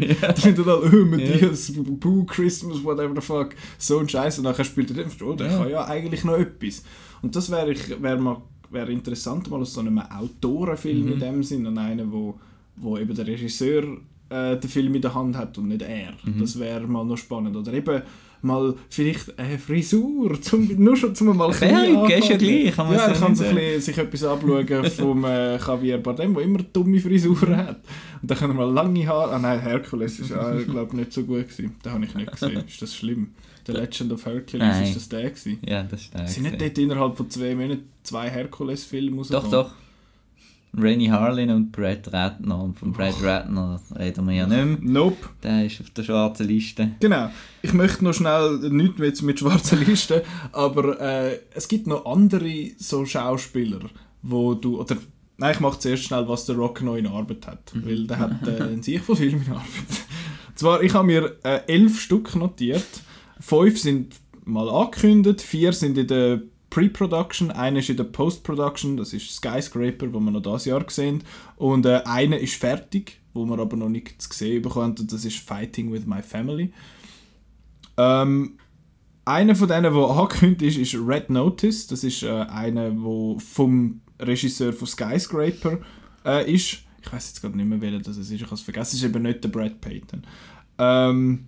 Speaker 1: Ich finde dann, oh, Matthias, Boo, Christmas, whatever the fuck. So ein Scheiß. Und nachher spielt er den, oh, der
Speaker 2: Ja.
Speaker 1: kann ja eigentlich noch etwas. Und das wäre ich- wär mal wäre interessant, mal aus so einem Autorenfilm
Speaker 2: Mhm.
Speaker 1: in dem Sinn, an einen, wo, wo eben der Regisseur äh, den Film in der Hand hat und nicht er.
Speaker 2: Mhm.
Speaker 1: Das wäre mal noch spannend. Oder eben mal vielleicht eine Frisur, zum, nur schon zum mal
Speaker 2: Perücke ist ja gleich, kann man
Speaker 1: Ja, er kann sich, bisschen, sich etwas abschauen vom äh, Javier Bardem, der immer dumme Frisuren hat. Und dann kann er mal lange Haare... Ah nein, Herkules ist ja, glaube ich, nicht so gut gewesen. Den habe ich nicht gesehen. Ist das schlimm? The Legend of Hercules,
Speaker 2: Nein.
Speaker 1: ist das der gewesen?
Speaker 2: Ja, das ist der.
Speaker 1: Sind nicht dort innerhalb von zwei Monaten zwei Herkules-Filme
Speaker 2: Doch, doch. Rennie Harlin und Brad Ratner. Und von Brad Ratner reden wir ja nicht mehr.
Speaker 1: Nope.
Speaker 2: Der ist auf der schwarzen Liste.
Speaker 1: Genau. Ich möchte noch schnell, nicht mit, mit schwarzen Listen, aber äh, es gibt noch andere so Schauspieler, wo du, oder nein, ich mache zuerst schnell, was der Rock noch in Arbeit hat, weil der hat äh, einen sich von Film in Arbeit. Und zwar, ich habe mir äh, elf Stück notiert, fünf sind mal angekündigt, vier sind in der Pre-Production, eine ist in der Post-Production, das ist Skyscraper, wo wir noch dieses Jahr sehen, und äh, eine ist fertig, wo wir aber noch nicht zu sehen bekommen, und das ist Fighting with My Family. Ähm, einer von denen, der angekündigt ist, ist Red Notice. Das ist äh, einer, der vom Regisseur von Skyscraper äh, ist. Ich weiß jetzt gerade nicht mehr, welcher das ist. Ich habe es vergessen. Es ist eben nicht der Brad Payton. Ähm,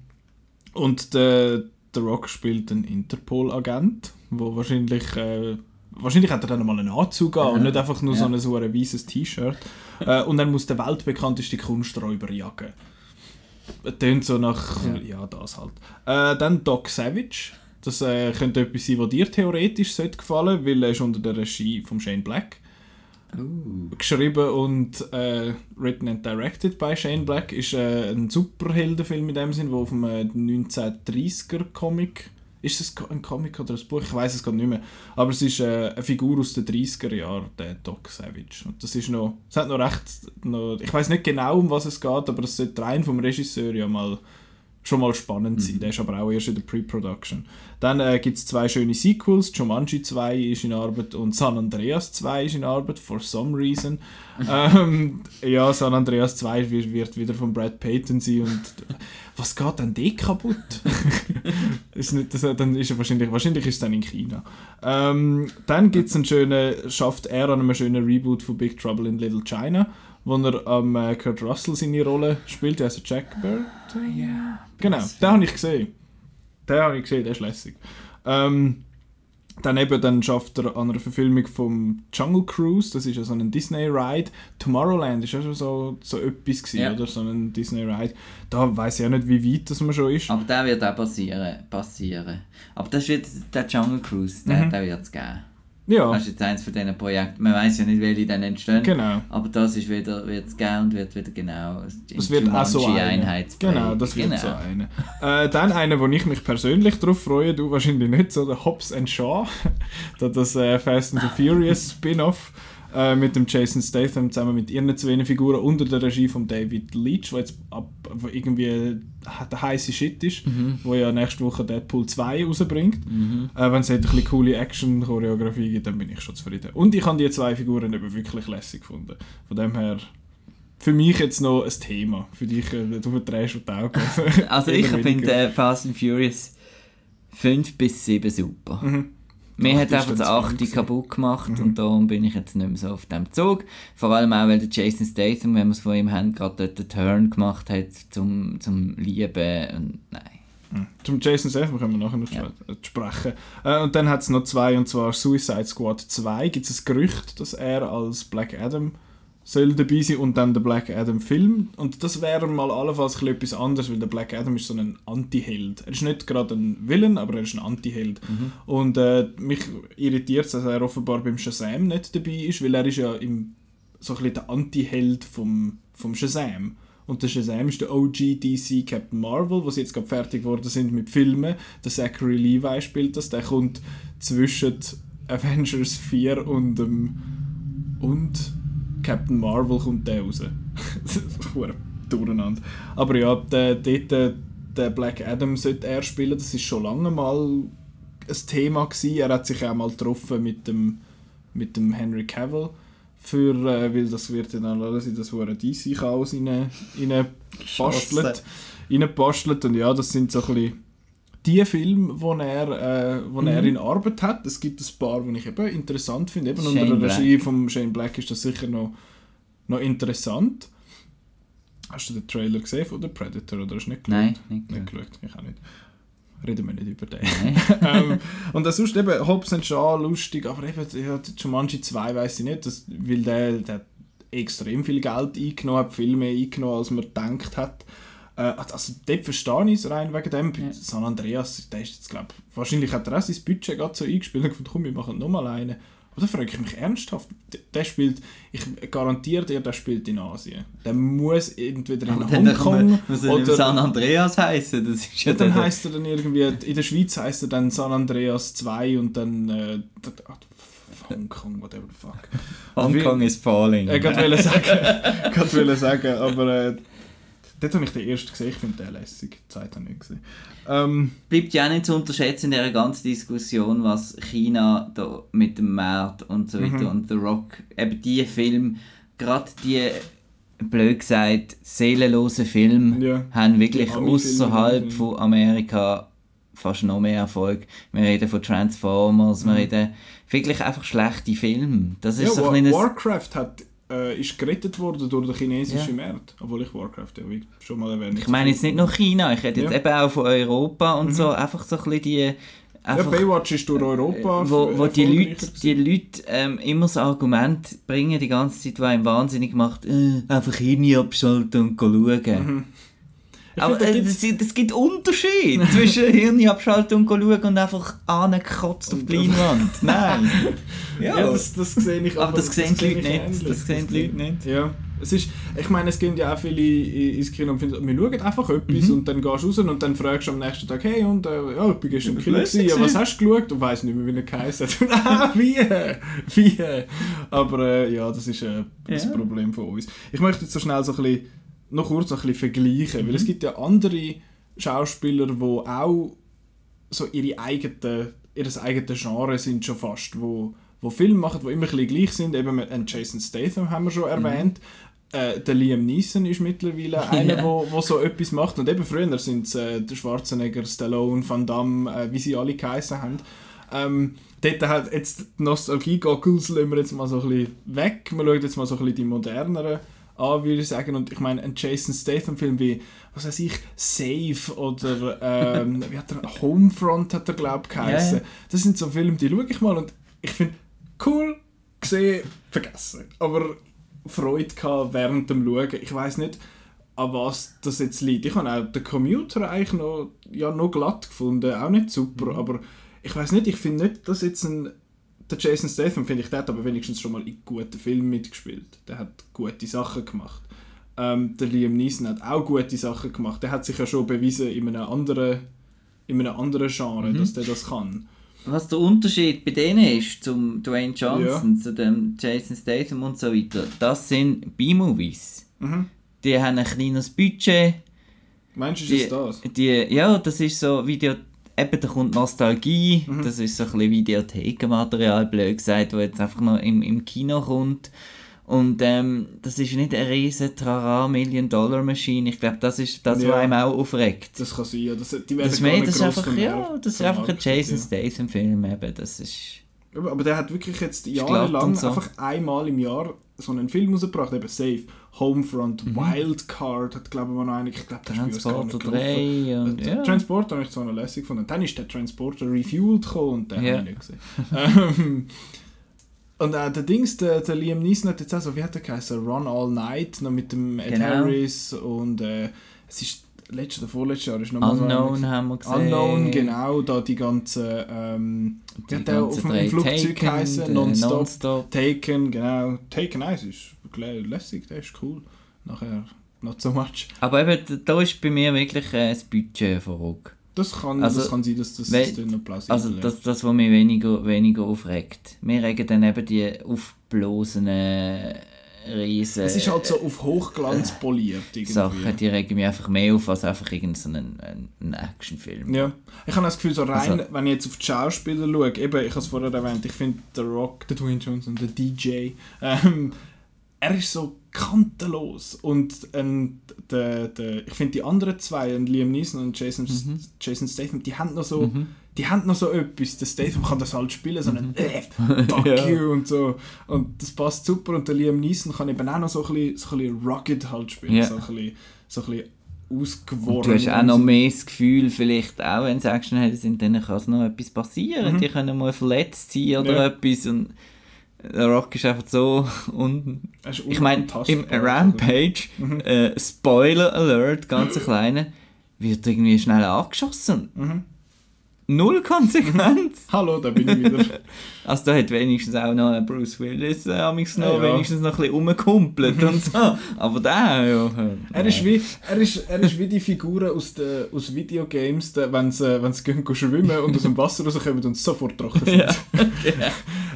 Speaker 1: und der, der Rock spielt einen Interpol-Agent, wo wahrscheinlich... Äh, Wahrscheinlich hat er dann mal einen Anzug an und nicht einfach nur so
Speaker 2: Ja.
Speaker 1: ein, so ein weißes T-Shirt. Äh, und er muss den weltbekannteste Kunsträuber jagen. Tönt so nach, ja, das halt. Äh, dann Doc Savage. Das äh, könnte etwas sein, was dir theoretisch sollte gefallen, weil er ist unter der Regie von Shane Black. Geschrieben und äh, written and directed by Shane Black. Ist äh, ein Superheldenfilm in dem Sinn, der auf einem äh, 1930er Comic ist es ein Comic oder ein Buch? Ich weiß es gerade nicht mehr. Aber es ist äh, eine Figur aus den 30er Jahren, der Doc Savage. Und das ist noch, es hat noch recht, noch, ich weiß nicht genau, um was es geht, aber es sollte rein vom Regisseur ja mal schon mal spannend sein. Der ist aber auch erst in der Pre-Production. Dann äh, gibt es zwei schöne Sequels. Jumanji 2 ist in Arbeit und San Andreas 2 ist in Arbeit, for some reason. ähm, ja, San Andreas 2 wird, wird wieder von Brad Payton sein und was geht denn dort kaputt? ist nicht, das, dann ist er wahrscheinlich, wahrscheinlich ist es dann in China. Ähm, dann gibt es einen schönen, schafft er an einem schönen Reboot von Big Trouble in Little China, wo er am äh, Kurt Russell seine Rolle spielt, also Jack Bird.
Speaker 2: Ja.
Speaker 1: Genau, den habe ich gesehen. Den habe ich gesehen, der ist lässig. Ähm, dann eben, dann schafft er an einer Verfilmung vom Jungle Cruise, das ist ja so ein Disney-Ride. Tomorrowland ist ja schon so, so etwas gewesen,
Speaker 2: Ja.
Speaker 1: oder? So ein Disney-Ride. Da weiß ich ja nicht, wie weit das man schon ist.
Speaker 2: Aber der wird auch passieren. passieren. Aber das wird der Jungle Cruise, der,
Speaker 1: Mhm.
Speaker 2: der wird es geben.
Speaker 1: Ja,
Speaker 2: Das ist jetzt eins von diesen Projekten. Man weiß ja nicht, welche dann entstehen.
Speaker 1: genau.
Speaker 2: Aber das ist wieder, wird es und wird wieder genau
Speaker 1: Das wird auch so eine. Genau, das wird
Speaker 2: genau.
Speaker 1: so eine. Äh, dann einer, wo ich mich persönlich darauf freue, du wahrscheinlich nicht, so der Hobbs and Shaw, da das äh, Fast and the Furious Spin-off. Äh, mit dem Jason Statham zusammen mit ihren zwei Figuren unter der Regie von David Leitch, der jetzt ab, wo irgendwie der heiße Shit ist, mhm. wo ja nächste Woche Deadpool 2 rausbringt. Mhm. Äh, Wenn es halt ein bisschen coole Action-Choreografie gibt, dann bin ich schon zufrieden. Und ich habe die zwei Figuren eben wirklich lässig gefunden. Von dem her für mich jetzt noch ein Thema. Für dich, äh, du verdrehst die Augen.
Speaker 2: also ich finde äh, Fast and Furious 5 bis 7 super. Mhm. Mir hat einfach das 8 kaputt gemacht mhm. und darum bin ich jetzt nicht mehr so auf dem Zug. Vor allem auch, weil der Jason Statham, wenn wir es von ihm haben, gerade dort den Turn gemacht hat zum, zum Lieben und nein.
Speaker 1: Mhm. Zum Jason Statham können wir nachher noch ja. sprechen. Äh, und dann hat es noch zwei, und zwar Suicide Squad 2. Gibt es ein Gerücht, dass er als Black Adam soll dabei sein und dann der Black Adam Film. Und das wäre mal allenfalls etwas anderes, weil der Black Adam ist so ein Anti-Held. Er ist nicht gerade ein Villain, aber er ist ein Anti-Held. Mhm. Und äh, mich irritiert es, dass er offenbar beim Shazam nicht dabei ist, weil er ist ja im, so ein bisschen der Anti-Held vom, vom Shazam. Und der Shazam ist der OG DC Captain Marvel, sie jetzt gerade fertig geworden sind mit Filmen. Der Zachary Levi spielt das. Der kommt zwischen Avengers 4 und ähm, und Captain Marvel kommt der raus. das ist durcheinander. Aber ja, der, dort, der Black Adam sollte er spielen, das ist schon lange mal ein Thema gewesen. Er hat sich auch mal getroffen mit dem, mit dem Henry Cavill für, äh, weil das wird dann alles in das hure DC-Chaos rein, rein bastelt, rein bastelt und ja, das sind so ein bisschen die Filme, wo er, äh, wo mhm. er in Arbeit hat. Es gibt ein paar, die ich eben interessant finde. Eben Shane unter der Regie von Shane Black ist das sicher noch, noch interessant. Hast du den Trailer gesehen von The Predator oder hast du nicht
Speaker 2: geschaut? Nein, nicht,
Speaker 1: nicht geschaut. Ich auch nicht. Reden wir nicht über den. ähm, und das ist eben Hobbs Shaw lustig, aber eben ja, Jumanji 2 weiß ich nicht, dass, weil der, der extrem viel Geld eingenommen hat, viel mehr eingenommen, als man gedacht hat. Äh, also dort verstehe ich es rein wegen dem. Ja. San Andreas, der ist jetzt, glaube wahrscheinlich hat er auch sein Budget gerade so eingespielt und gefunden, komm, wir machen nochmal einen. Aber da frage ich mich ernsthaft, der spielt, ich garantiere dir, der spielt in Asien. Der muss entweder in Hongkong
Speaker 2: oder... San Andreas heißen, das ist
Speaker 1: ja dann heißt er dann irgendwie, in der Schweiz heißt er dann San Andreas 2 und dann... Äh, Hongkong, whatever the fuck.
Speaker 2: Hongkong is falling.
Speaker 1: Ich wollte sagen, sagen, aber... Äh, Dort habe ich den ersten gesehen, ich finde den lässig. Die Zeit habe ich nicht gesehen. Ähm,
Speaker 2: Bleibt ja auch nicht zu unterschätzen in dieser ganzen Diskussion, was China da mit dem Markt und so weiter mhm. und The Rock, eben die Filme, gerade die, blöd gesagt, seelenlosen Filme, ja. haben wirklich außerhalb von Amerika fast noch mehr Erfolg. Wir reden von Transformers, mhm. wir reden wirklich einfach schlechte Filme. Das ist
Speaker 1: ja,
Speaker 2: so
Speaker 1: ein Warcraft hat äh, ist gerettet worden durch den chinesischen ja. Markt. Obwohl ich Warcraft ja wie schon mal erwähnt
Speaker 2: Ich meine jetzt nicht nur China, ich rede jetzt ja. eben auch von Europa und mhm. so. Einfach so ein bisschen die...
Speaker 1: Einfach, ja, Baywatch ist durch Europa.
Speaker 2: Äh, wo, wo die Leute, die Leute ähm, immer das Argument bringen, die ganze Zeit, was ihm wahnsinnig macht, äh, einfach Hirn abschalten und schauen. Mhm. Aber äh, es gibt Unterschied zwischen Hirnabschaltung und schauen und einfach angekotzt auf die Leinwand. Nein.
Speaker 1: ja, ja das, das sehe ich
Speaker 2: aber. aber das, sehen die Leute nicht. Das sehen die Leute nicht.
Speaker 1: Ja. Es ist, ich meine, es gehen ja auch viele ins Kino und finden, wir schauen einfach etwas mhm. und dann gehst du raus und dann fragst du am nächsten Tag, hey, und äh, ja, ich bin gestern im Kino gewesen, ja, was hast du geschaut? Und weiss nicht mehr, wie er geheißen hat. ah, wie? Wie? Aber äh, ja, das ist äh, das ja. Problem von uns. Ich möchte jetzt so schnell so ein bisschen noch kurz ein bisschen vergleichen, mhm. weil es gibt ja andere Schauspieler, die auch so ihre eigenen, ihr eigenes Genre sind schon fast, wo, wo Filme machen, die immer ein bisschen gleich sind. Eben einen Jason Statham haben wir schon mhm. erwähnt. Äh, der Liam Neeson ist mittlerweile einer, der wo, wo so etwas macht. Und eben früher sind es äh, der Schwarzenegger, Stallone, Van Damme, äh, wie sie alle geheißen haben. Ähm, dort hat jetzt die Nostalgie-Goggles lassen wir jetzt mal so ein bisschen weg. Wir schauen jetzt mal so ein bisschen die moderneren an, würde ich sagen. Und ich meine, ein Jason Statham-Film wie, was weiß ich, Safe oder ähm, wie hat er, Homefront hat er, glaube ich, geheißen. Yeah. Das sind so Filme, die schaue ich mal und ich finde, cool, gesehen, vergessen. Aber Freude gehabt während dem Schauen. Ich weiß nicht, an was das jetzt liegt. Ich habe auch den Commuter eigentlich noch, ja, noch glatt gefunden, auch nicht super, mhm. aber ich weiß nicht, ich finde nicht, dass jetzt ein der Jason Statham, finde ich, der hat aber wenigstens schon mal in guten Filmen mitgespielt. Der hat gute Sachen gemacht. Ähm, der Liam Neeson hat auch gute Sachen gemacht. Der hat sich ja schon bewiesen in einem anderen, in einem anderen Genre, mhm. dass der das kann.
Speaker 2: was der Unterschied bei denen ist zum Dwayne Johnson, zu dem Jason Statham und so weiter, das sind B-Movies.
Speaker 1: Mhm.
Speaker 2: Die haben ein kleines Budget.
Speaker 1: Meinst du, ist das das?
Speaker 2: die, ja, das ist so Video... Eben, da kommt Nostalgie, das ist so ein bisschen Videothekenmaterial, blöd gesagt, wo jetzt einfach noch im, im Kino kommt. Und ähm, das ist nicht eine riesen Trara Million-Dollar-Maschine. Ich glaube, das ist das, was
Speaker 1: Ja.
Speaker 2: einem auch aufregt.
Speaker 1: Das kann sein, ja. Das, die werden
Speaker 2: Das, mehr, das ist einfach, ja, das ist einfach ein Jason
Speaker 1: ja.
Speaker 2: Statham-Film eben. Das ist...
Speaker 1: Aber der hat wirklich jetzt jahrelang
Speaker 2: so.
Speaker 1: einfach einmal im Jahr so einen Film rausgebracht, eben Safe, Homefront, Wildcard, hat glaube ich mal noch einen, ich glaube,
Speaker 2: Mhm. Transporter
Speaker 1: gar nicht gelaufen.
Speaker 2: 3 und ja.
Speaker 1: Transporter habe ich zwar noch lässig gefunden. Dann ist der Transporter refueled gekommen und den
Speaker 2: Ja.
Speaker 1: habe ich nicht gesehen. ähm, und äh, der Dings, der, der Liam Neeson hat jetzt auch so, wie hat der geheißen, Run All Night, noch mit dem Ed
Speaker 2: Genau.
Speaker 1: Harris und äh, es ist letztes oder vorletztes Jahr ist noch mal so
Speaker 2: Unknown haben wir gesehen.
Speaker 1: Unknown, genau, da die ganzen, ähm,
Speaker 2: Die
Speaker 1: hat der auf dem Flugzeug geheißen?
Speaker 2: der
Speaker 1: Nonstop.
Speaker 2: Nonstop.
Speaker 1: Taken, genau. Taken 1 ist lässig, der ist cool. Nachher not so much.
Speaker 2: Aber eben, da ist bei mir wirklich äh, das Budget verrückt.
Speaker 1: Das kann,
Speaker 2: Also,
Speaker 1: das kann sein, dass das System noch plausibel
Speaker 2: Also
Speaker 1: ist.
Speaker 2: das, das, was mich weniger, weniger aufregt. Mir regen dann eben die aufblasenen riesen
Speaker 1: Es ist halt so auf Hochglanz poliert irgendwie.
Speaker 2: Sachen, die regen mich einfach mehr auf als einfach irgendein so Actionfilm.
Speaker 1: Ja, ich habe das Gefühl, so rein,
Speaker 2: Also-
Speaker 1: wenn ich jetzt auf die Schauspieler schaue, eben, ich habe es vorher erwähnt, ich finde der Rock, der Dwayne Johnson, der DJ, ähm, er ist so kantenlos und ähm, der, der, ich finde die anderen zwei, ein Liam Neeson und Jason,
Speaker 2: Mhm.
Speaker 1: Jason Statham, die haben noch so, die haben noch so etwas, der Statham kann das halt spielen, so einen äh, fuck
Speaker 2: Mhm. Ja.
Speaker 1: you und so und das passt super und der Liam Neeson kann eben auch noch so ein bisschen, so ein bisschen rugged halt spielen,
Speaker 2: Ja.
Speaker 1: so ein bisschen, so ein bisschen
Speaker 2: Und
Speaker 1: ausgeworfen.
Speaker 2: du hast auch noch mehr das Gefühl, vielleicht auch wenn sie Actionhelden sind, dann kann es noch etwas passieren. Die können mal verletzt sein oder
Speaker 1: Mhm. Ja.
Speaker 2: etwas und der Rock ist einfach so und
Speaker 1: ist
Speaker 2: ich meine im. Rampage
Speaker 1: Mhm.
Speaker 2: äh, Spoiler Alert ganz ein kleiner wird irgendwie schnell angeschossen
Speaker 1: Mhm.
Speaker 2: null Konsequenz
Speaker 1: Hallo, da bin ich wieder.
Speaker 2: also da hat wenigstens auch noch Bruce Willis äh, amigs noch
Speaker 1: Ja, ja.
Speaker 2: wenigstens noch ein bisschen rumgekumpelt und so aber der ja äh,
Speaker 1: Er ist wie, er ist, er ist wie die Figuren aus, den, aus Videogames, wenn sie, wenn sie gehen, gehen schwimmen und aus dem Wasser rauskommen und sofort trocken sind.
Speaker 2: Ja,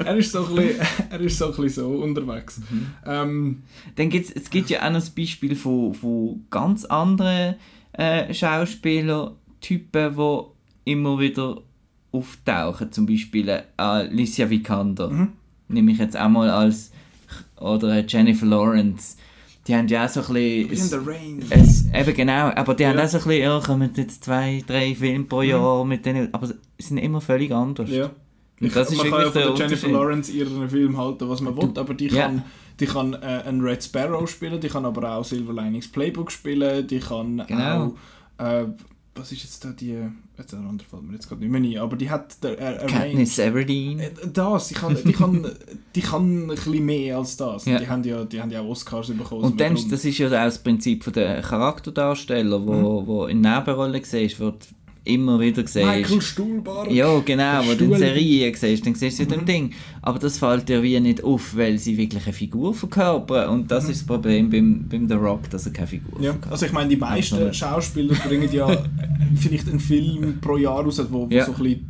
Speaker 1: er, ist so ein bisschen, er ist so ein bisschen so unterwegs.
Speaker 2: Mhm.
Speaker 1: Ähm,
Speaker 2: Dann gibt's, es gibt ja auch noch ein Beispiel von, von ganz anderen äh, Schauspielertypen, die immer wieder auftauchen. Zum Beispiel äh, Alicia Vikander.
Speaker 1: Mhm.
Speaker 2: Nehme ich jetzt auch mal als. Oder Jennifer Lawrence. Die haben ja auch so ein
Speaker 1: wie in
Speaker 2: bisschen.
Speaker 1: The.
Speaker 2: Es, eben genau, aber die haben
Speaker 1: Ja.
Speaker 2: auch so ein bisschen, ja, kommen jetzt zwei, drei Filme pro Jahr mit denen, aber sie sind immer völlig anders.
Speaker 1: Mhm. Ja.
Speaker 2: Und das
Speaker 1: man kann ja von
Speaker 2: der
Speaker 1: Jennifer. Lawrence ihren Film halten, was man will, aber die
Speaker 2: Ja.
Speaker 1: kann, die kann äh, einen Red Sparrow spielen, die kann aber auch Silver Linings Playbook spielen, die kann
Speaker 2: Genau.
Speaker 1: auch, äh, was ist jetzt da die, jetzt der andere fällt mir jetzt gerade nicht mehr ein, aber die hat der, äh,
Speaker 2: Katniss Everdeen.
Speaker 1: Äh, Das, die kann, die, kann, die kann ein bisschen mehr als das.
Speaker 2: Ja.
Speaker 1: Die, haben ja, die haben ja auch Oscars bekommen.
Speaker 2: Und dann, das ist ja auch das Prinzip von der Charakterdarsteller, wo, wo in Nebenrollen siehst, wird immer wieder gesehen.
Speaker 1: Michael Stuhlbarg.
Speaker 2: Ja, genau, wo du in Serien siehst, dann siehst du ja dem Ding. Aber das fällt dir wie nicht auf, weil sie wirklich eine Figur verkörpern. Und das ist das Problem beim, beim The Rock, dass er keine Figur
Speaker 1: Ja,
Speaker 2: verkörpert.
Speaker 1: also ich meine, die meisten Schauspieler bringen ja vielleicht einen Film pro Jahr raus, wo, wo
Speaker 2: Ja.
Speaker 1: so ein bisschen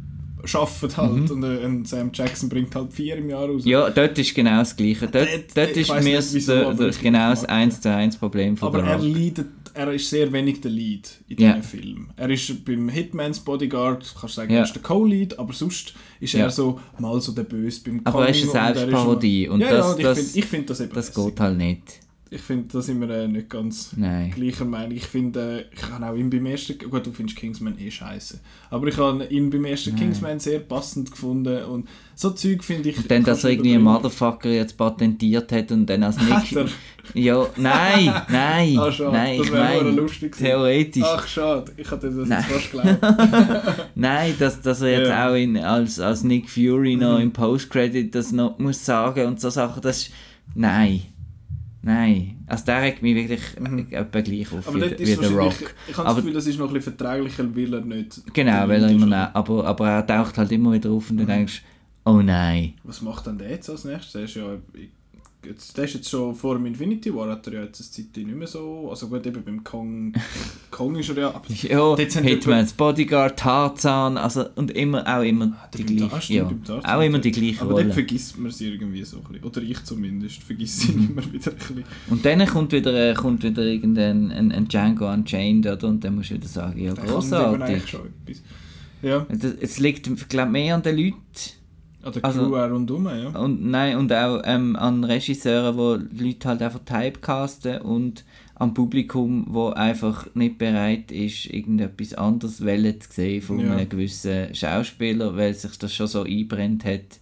Speaker 1: arbeiten halt. Und äh, ein Sam Jackson bringt halt vier im Jahr raus.
Speaker 2: Ja, dort ist genau das Gleiche. Dort,
Speaker 1: Dort-
Speaker 2: dort
Speaker 1: ich
Speaker 2: ist mir
Speaker 1: wieso,
Speaker 2: der,
Speaker 1: ich
Speaker 2: genau das
Speaker 1: mag
Speaker 2: 1 zu 1 Problem von
Speaker 1: Aber er, leidet, er ist sehr wenig der Lead in diesem Film. Er ist beim Hitman's Bodyguard, kannst du sagen,
Speaker 2: Ja.
Speaker 1: er ist der Co-Lead, aber sonst ist
Speaker 2: Ja.
Speaker 1: er so mal so der Böse beim
Speaker 2: Aber er ist eine
Speaker 1: und
Speaker 2: Selbstparodie
Speaker 1: immer-
Speaker 2: und
Speaker 1: ja,
Speaker 2: das-
Speaker 1: ja, und ich finde find das eben
Speaker 2: Das
Speaker 1: lässig.
Speaker 2: geht halt nicht.
Speaker 1: Ich finde, da sind wir äh, nicht ganz
Speaker 2: Nein.
Speaker 1: gleicher Meinung. Ich finde, äh, ich habe auch ihn beim ersten, gut, du findest Kingsman eh scheiße, aber ich habe ihn beim ersten Kingsman sehr passend gefunden und so Zeug finde ich.
Speaker 2: Und dann, dass er irgendwie einen
Speaker 1: überbringen.
Speaker 2: Motherfucker jetzt patentiert hat und dann als
Speaker 1: er?
Speaker 2: Ja, nein, nein,
Speaker 1: Ah, schade.
Speaker 2: nein,
Speaker 1: Das
Speaker 2: ich meine,
Speaker 1: lustig
Speaker 2: theoretisch.
Speaker 1: Ach, schade, ich hatte das
Speaker 2: Nein.
Speaker 1: jetzt fast geglaubt.
Speaker 2: Nein, dass, dass er jetzt
Speaker 1: Ja. Mhm.
Speaker 2: auch in, als, als Nick Fury noch im Post-Credit das noch muss sagen und so Sachen, das ist... Nein. Nein. Also der regt mich wirklich etwa gleich auf
Speaker 1: Mhm. Aber
Speaker 2: wie, wie der Rock.
Speaker 1: wahrscheinlich, ich habe das Gefühl, das ist noch ein bisschen verträglicher, weil er nicht...
Speaker 2: Genau, weil er immer... ne- Aber, aber er taucht halt immer wieder auf und du denkst, oh nein.
Speaker 1: Was macht dann der jetzt als nächstes? Der ist ja... jetzt, der ist jetzt schon vor dem Infinity War, hat er ja jetzt eine Zeit nicht mehr so, also gut, eben beim Kong, Kong ist er ja, aber
Speaker 2: Ja, Hitman's Bodyguard, Tarzan, also und immer, auch immer die
Speaker 1: beim Tar-
Speaker 2: gleiche,
Speaker 1: stimmt,
Speaker 2: ja,
Speaker 1: beim Tarzan.
Speaker 2: auch immer die gleiche
Speaker 1: aber
Speaker 2: Rolle.
Speaker 1: vergisst man sie irgendwie so ein bisschen, oder ich zumindest, vergisst sie immer wieder ein bisschen.
Speaker 2: Und dann kommt wieder, äh, kommt wieder irgendein ein, ein Django Unchained, oder? Und dann musst du wieder sagen, ja,
Speaker 1: Da
Speaker 2: großartig.
Speaker 1: Ja,
Speaker 2: Es, es liegt, glaube mehr an den Leuten
Speaker 1: an der
Speaker 2: Also-
Speaker 1: Crew auch rundum, ja.
Speaker 2: und, nein, und auch ähm, an Regisseuren, wo Leute halt einfach typecasten und am Publikum, wo einfach nicht bereit ist, irgendetwas anderes Welle zu sehen von
Speaker 1: Ja.
Speaker 2: einem gewissen Schauspieler, weil sich das schon so einbrennt hat.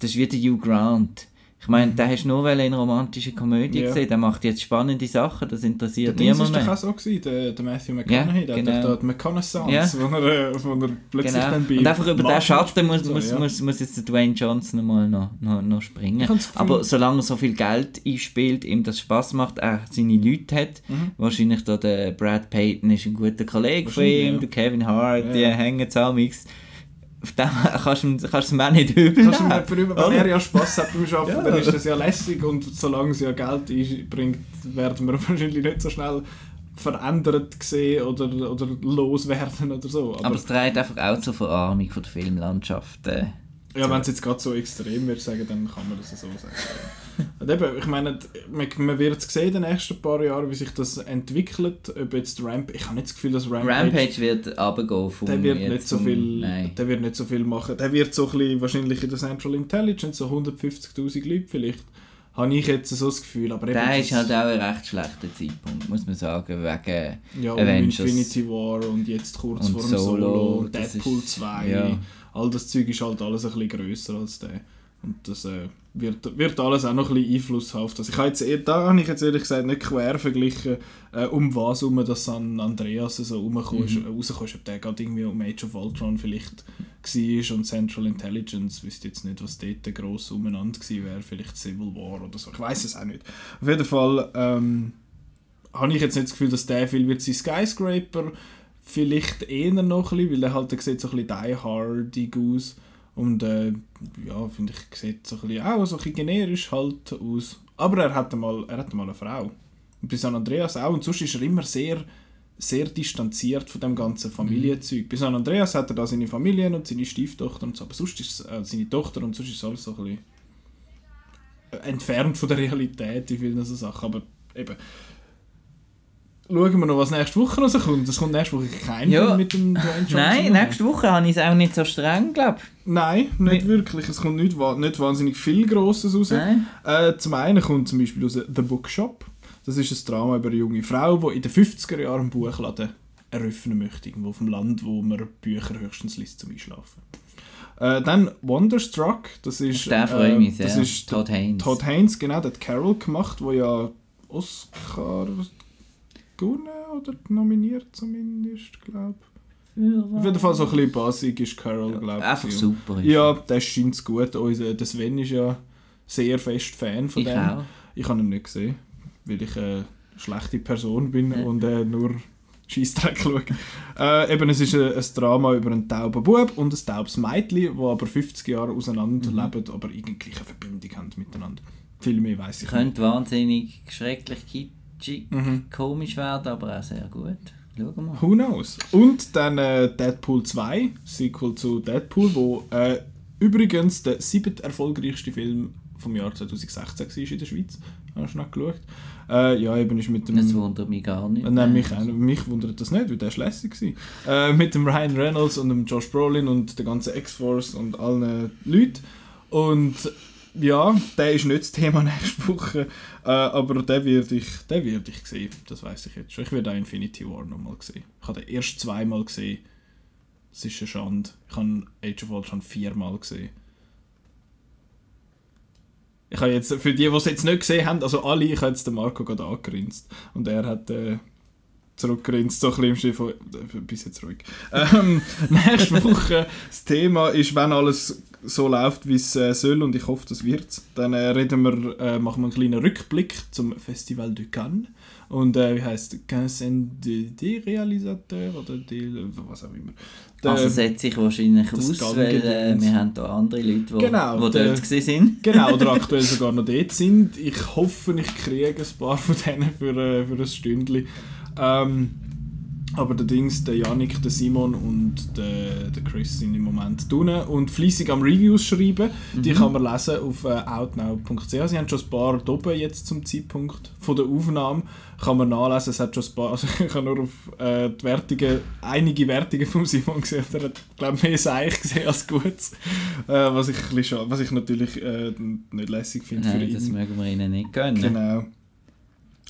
Speaker 2: Das ist wie der Hugh Grant. Ich meine, den hast du nur weil in romantische Komödie
Speaker 1: Ja.
Speaker 2: gesehen. Der macht jetzt spannende Sachen, das
Speaker 1: Der
Speaker 2: interessiert
Speaker 1: Dings
Speaker 2: niemand
Speaker 1: ist doch auch so der, der Matthew McConaughey, der
Speaker 2: genau.
Speaker 1: hat doch da die McConaughey
Speaker 2: Ja.
Speaker 1: Wo, er, äh, wo er plötzlich
Speaker 2: Genau.
Speaker 1: dann bei
Speaker 2: Und einfach über den
Speaker 1: Martin
Speaker 2: Schatten muss,
Speaker 1: so,
Speaker 2: muss,
Speaker 1: ja.
Speaker 2: muss, muss jetzt der Dwayne Johnson mal noch, noch, noch springen.
Speaker 1: Das
Speaker 2: Aber solange er so viel Geld einspielt, ihm das Spaß macht, er seine Leute hat,
Speaker 1: Mhm.
Speaker 2: wahrscheinlich da der Brad Payton ist ein guter Kollege von ihm,
Speaker 1: ja.
Speaker 2: der Kevin Hart,
Speaker 1: Ja,
Speaker 2: die
Speaker 1: ja.
Speaker 2: hängen zusammen. Auf dem kannst du kannst du ihm auch nicht übel
Speaker 1: Kannst du mir vorüber, wenn er ja Spass hat beim Arbeiten,
Speaker 2: Ja.
Speaker 1: dann ist das ja lässig und solange es ja Geld einbringt, werden wir wahrscheinlich nicht so schnell verändert sehen oder, oder loswerden oder so. Aber,
Speaker 2: Aber es trägt einfach auch zur Verarmung von der Filmlandschaft. Äh.
Speaker 1: ja, wenn es jetzt gerade so extrem wird, sagen, dann kann man das so sagen. und eben, ich meine, man, man wird es sehen in den nächsten paar Jahren, wie sich das entwickelt, ob jetzt Ramp, ich habe nicht das Gefühl, dass Rampage,
Speaker 2: Rampage wird runtergehen vom
Speaker 1: der wird nicht so viel,
Speaker 2: Nein.
Speaker 1: der wird nicht so viel machen. Der wird so ein bisschen, wahrscheinlich in der Central Intelligence so 150'000 Leute vielleicht, habe ich jetzt so das Gefühl. Aber eben
Speaker 2: Der ist halt auch ein recht schlechter Zeitpunkt, muss man sagen, wegen
Speaker 1: Ja,
Speaker 2: Avengers.
Speaker 1: Infinity War und jetzt kurz
Speaker 2: Und
Speaker 1: vor dem Solo,
Speaker 2: Solo,
Speaker 1: und Deadpool
Speaker 2: ist-
Speaker 1: 2.
Speaker 2: ja.
Speaker 1: All das Zeug ist halt alles ein bisschen grösser als der. Und das äh, wird, wird alles auch noch ein bisschen Einfluss haben auf das. Ich habe jetzt, eh- da habe ich jetzt ehrlich gesagt nicht quer verglichen, äh, um was um das San Andreas so rumgekommen
Speaker 2: Mhm.
Speaker 1: rausgekommen ist, ob der gerade irgendwie um Age of Ultron vielleicht war und Central Intelligence, wüsste jetzt nicht, was dort gross umeinander gewesen wäre, vielleicht Civil War oder so, ich weiß es auch nicht. Auf jeden Fall ähm, habe ich jetzt nicht das Gefühl, dass der viel wird sein Skyscraper, vielleicht eher noch ein bisschen, weil der halt der sieht so ein bisschen diehardig aus und äh, ja, finde ich, sieht so ein bisschen, auch so ein bisschen generisch halt aus. Aber er hat mal, er mal eine Frau. Und bei San Andreas auch. Und sonst ist er immer sehr, sehr distanziert von dem ganzen Familienzeug. Bei San Andreas hat er da seine Familien und seine Stieftochter und so, aber sonst ist es, äh, seine Tochter und sonst ist es alles so ein bisschen entfernt von der Realität in vielen so Sachen. Aber eben, schauen wir noch, was nächste Woche rauskommt. Es kommt nächste Woche kein
Speaker 2: Ja.
Speaker 1: Film mit dem Dwayne Johnson.
Speaker 2: Nein, nächste Woche habe ich es auch nicht so streng, glaube
Speaker 1: Nein, nicht
Speaker 2: Mit-
Speaker 1: wirklich. Es kommt nicht, nicht wahnsinnig viel Grosses raus. Äh, zum einen kommt zum Beispiel raus The Bookshop. Das ist ein Drama über eine junge Frau, die in den 50er Jahren einen Buchladen eröffnen möchte, irgendwo auf dem Land, wo man Bücher höchstens liest zum Einschlafen. Äh, dann Wonderstruck, das ist,
Speaker 2: ich sehr.
Speaker 1: das ist
Speaker 2: Todd Haynes.
Speaker 1: Todd Haynes, genau, der hat Carol gemacht, wo ja Oscar gewonnen oder nominiert zumindest, glaube ich. Auf jeden Fall so ein bisschen basic ist Carol, glaube ich.
Speaker 2: Einfach super. ist
Speaker 1: Ja, das scheint gut. Unser, der Sven ist ja sehr fest Fan von
Speaker 2: Ich
Speaker 1: dem.
Speaker 2: auch.
Speaker 1: Ich habe ihn nicht gesehen, weil ich eine schlechte Person bin
Speaker 2: Ja.
Speaker 1: und äh, nur Scheissdreck schaue. Äh, eben, es ist ein, ein Drama über einen tauben Bub und ein taubes Mädchen, die aber 50 Jahre auseinander
Speaker 2: Mhm.
Speaker 1: leben, aber eigentlich eine Verbindung haben miteinander. Viel mehr weiß ich
Speaker 2: Könnte wahnsinnig schrecklich kitschig,
Speaker 1: Mhm.
Speaker 2: komisch werden, aber auch sehr gut. Schauen wir mal.
Speaker 1: Who knows? Und dann äh, Deadpool 2, Sequel zu Deadpool, wo äh, übrigens der siebte erfolgreichste Film vom Jahr 2016 war in der Schweiz. Hast du noch geschaut? Äh, ja, eben ist mit dem...
Speaker 2: Das wundert mich gar nicht.
Speaker 1: Nein, mich, nicht. mich wundert das nicht, weil der war lässig. gewesen. Äh, mit dem Ryan Reynolds und dem Josh Brolin und der ganzen X-Force und allen Leuten. Und ja, der ist nicht das Thema nächste Woche, äh, aber den werde ich, den werde ich sehen. Das weiß ich jetzt schon. Ich werde auch Infinity War nochmal sehen. Ich habe den erst zweimal gesehen. Das ist eine Schande. Ich habe Age of Ultron viermal gesehen. Ich habe jetzt, für die, die es jetzt nicht gesehen haben, also alle, ich habe jetzt den Marco gerade angegrinst. Und er hat äh, zurückgegrinst, so ein bisschen im von, äh, bis jetzt ruhig. Ähm, nächste Woche, das Thema ist, wenn alles so läuft, wie es äh, soll und ich hoffe, das wird dann äh, reden wir, äh, machen wir einen kleinen Rückblick zum Festival du Cannes und äh, wie heißt Quinzaine de, de Realisateur oder de, was auch immer. Der,
Speaker 2: Also setzt sich wahrscheinlich aus, weil äh, wir haben da andere Leute, die
Speaker 1: Genau,
Speaker 2: die
Speaker 1: der-
Speaker 2: dort sind.
Speaker 1: Genau, oder aktuell sogar noch dort sind. Ich hoffe, ich kriege ein paar von denen für, äh, für ein Stündchen. Ähm, aber der Dings, der Yannick, der Simon und der, der Chris sind im Moment drinnen und fleissig am Reviews schreiben. Die kann man lesen auf äh, outnow.ch. Sie haben schon ein paar da oben jetzt zum Zeitpunkt von der Aufnahme. Kann man nachlesen. Es hat schon ein paar, also ich habe nur auf äh, die Wertungen, einige Wertungen von Simon gesehen. Er hat, glaube ich, mehr Seich gesehen als Gutes. Äh, was, ich was ich natürlich äh, nicht lässig finde für
Speaker 2: Nein,
Speaker 1: ihn.
Speaker 2: das mögen wir ihnen nicht gönnen.
Speaker 1: Genau.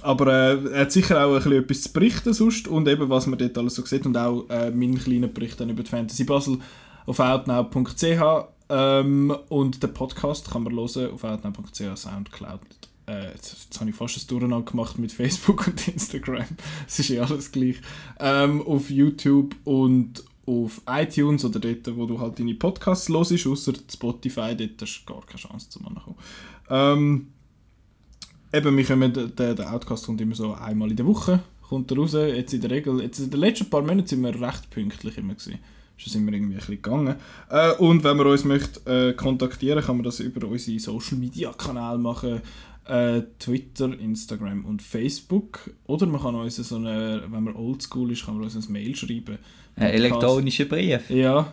Speaker 1: Aber äh, er hat sicher auch ein bisschen etwas zu berichten sonst und eben, was man dort alles so sieht und auch äh, meinen kleinen Bericht dann über die Fantasy Basel auf outnow.ch ähm, und den Podcast kann man hören auf outnow.ch Soundcloud. Äh, jetzt, jetzt habe ich fast ein Durcheinander gemacht mit Facebook und Instagram. Es ist eh alles gleich. Ähm, auf YouTube und auf iTunes oder dort, wo du halt deine Podcasts hörst, außer Spotify, dort hast du gar keine Chance zu kommen. Ähm, eben, wir kommen, der, der Outcast kommt immer so einmal in der Woche, kommt er raus, jetzt in der Regel, jetzt in den letzten paar Monaten sind wir recht pünktlich immer gewesen. Ist das immer irgendwie ein bisschen gegangen. Äh, und wenn man uns möchte, äh, kontaktieren kann man das über unsere Social Media Kanäle machen. Äh, Twitter, Instagram und Facebook. Oder man kann uns so eine, wenn man oldschool ist, kann man uns ein Mail schreiben.
Speaker 2: Ein elektronischer Brief.
Speaker 1: Ja.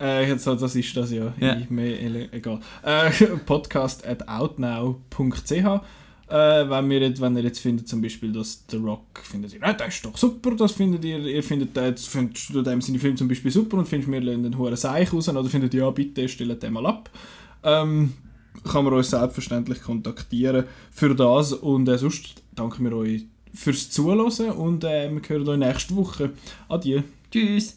Speaker 1: Äh, jetzt, das ist das ja.
Speaker 2: Ja.
Speaker 1: Ich, mehr, egal. Äh, podcast at outnow.ch äh, wenn, wir jetzt, wenn ihr jetzt findet, zum Beispiel, dass The Rock, findet ihr, «Ah, das ist doch super, das findet ihr, ihr findet, äh, jetzt findest du dem seine Film zum Beispiel super und findest, wir lassen den hohen Seich raus, oder findet ihr, ja, bitte, stellt den mal ab. Ähm, kann man uns selbstverständlich kontaktieren für das und äh, sonst danken wir euch fürs Zuhören und äh, wir hören euch nächste Woche. Adieu.
Speaker 2: Tschüss.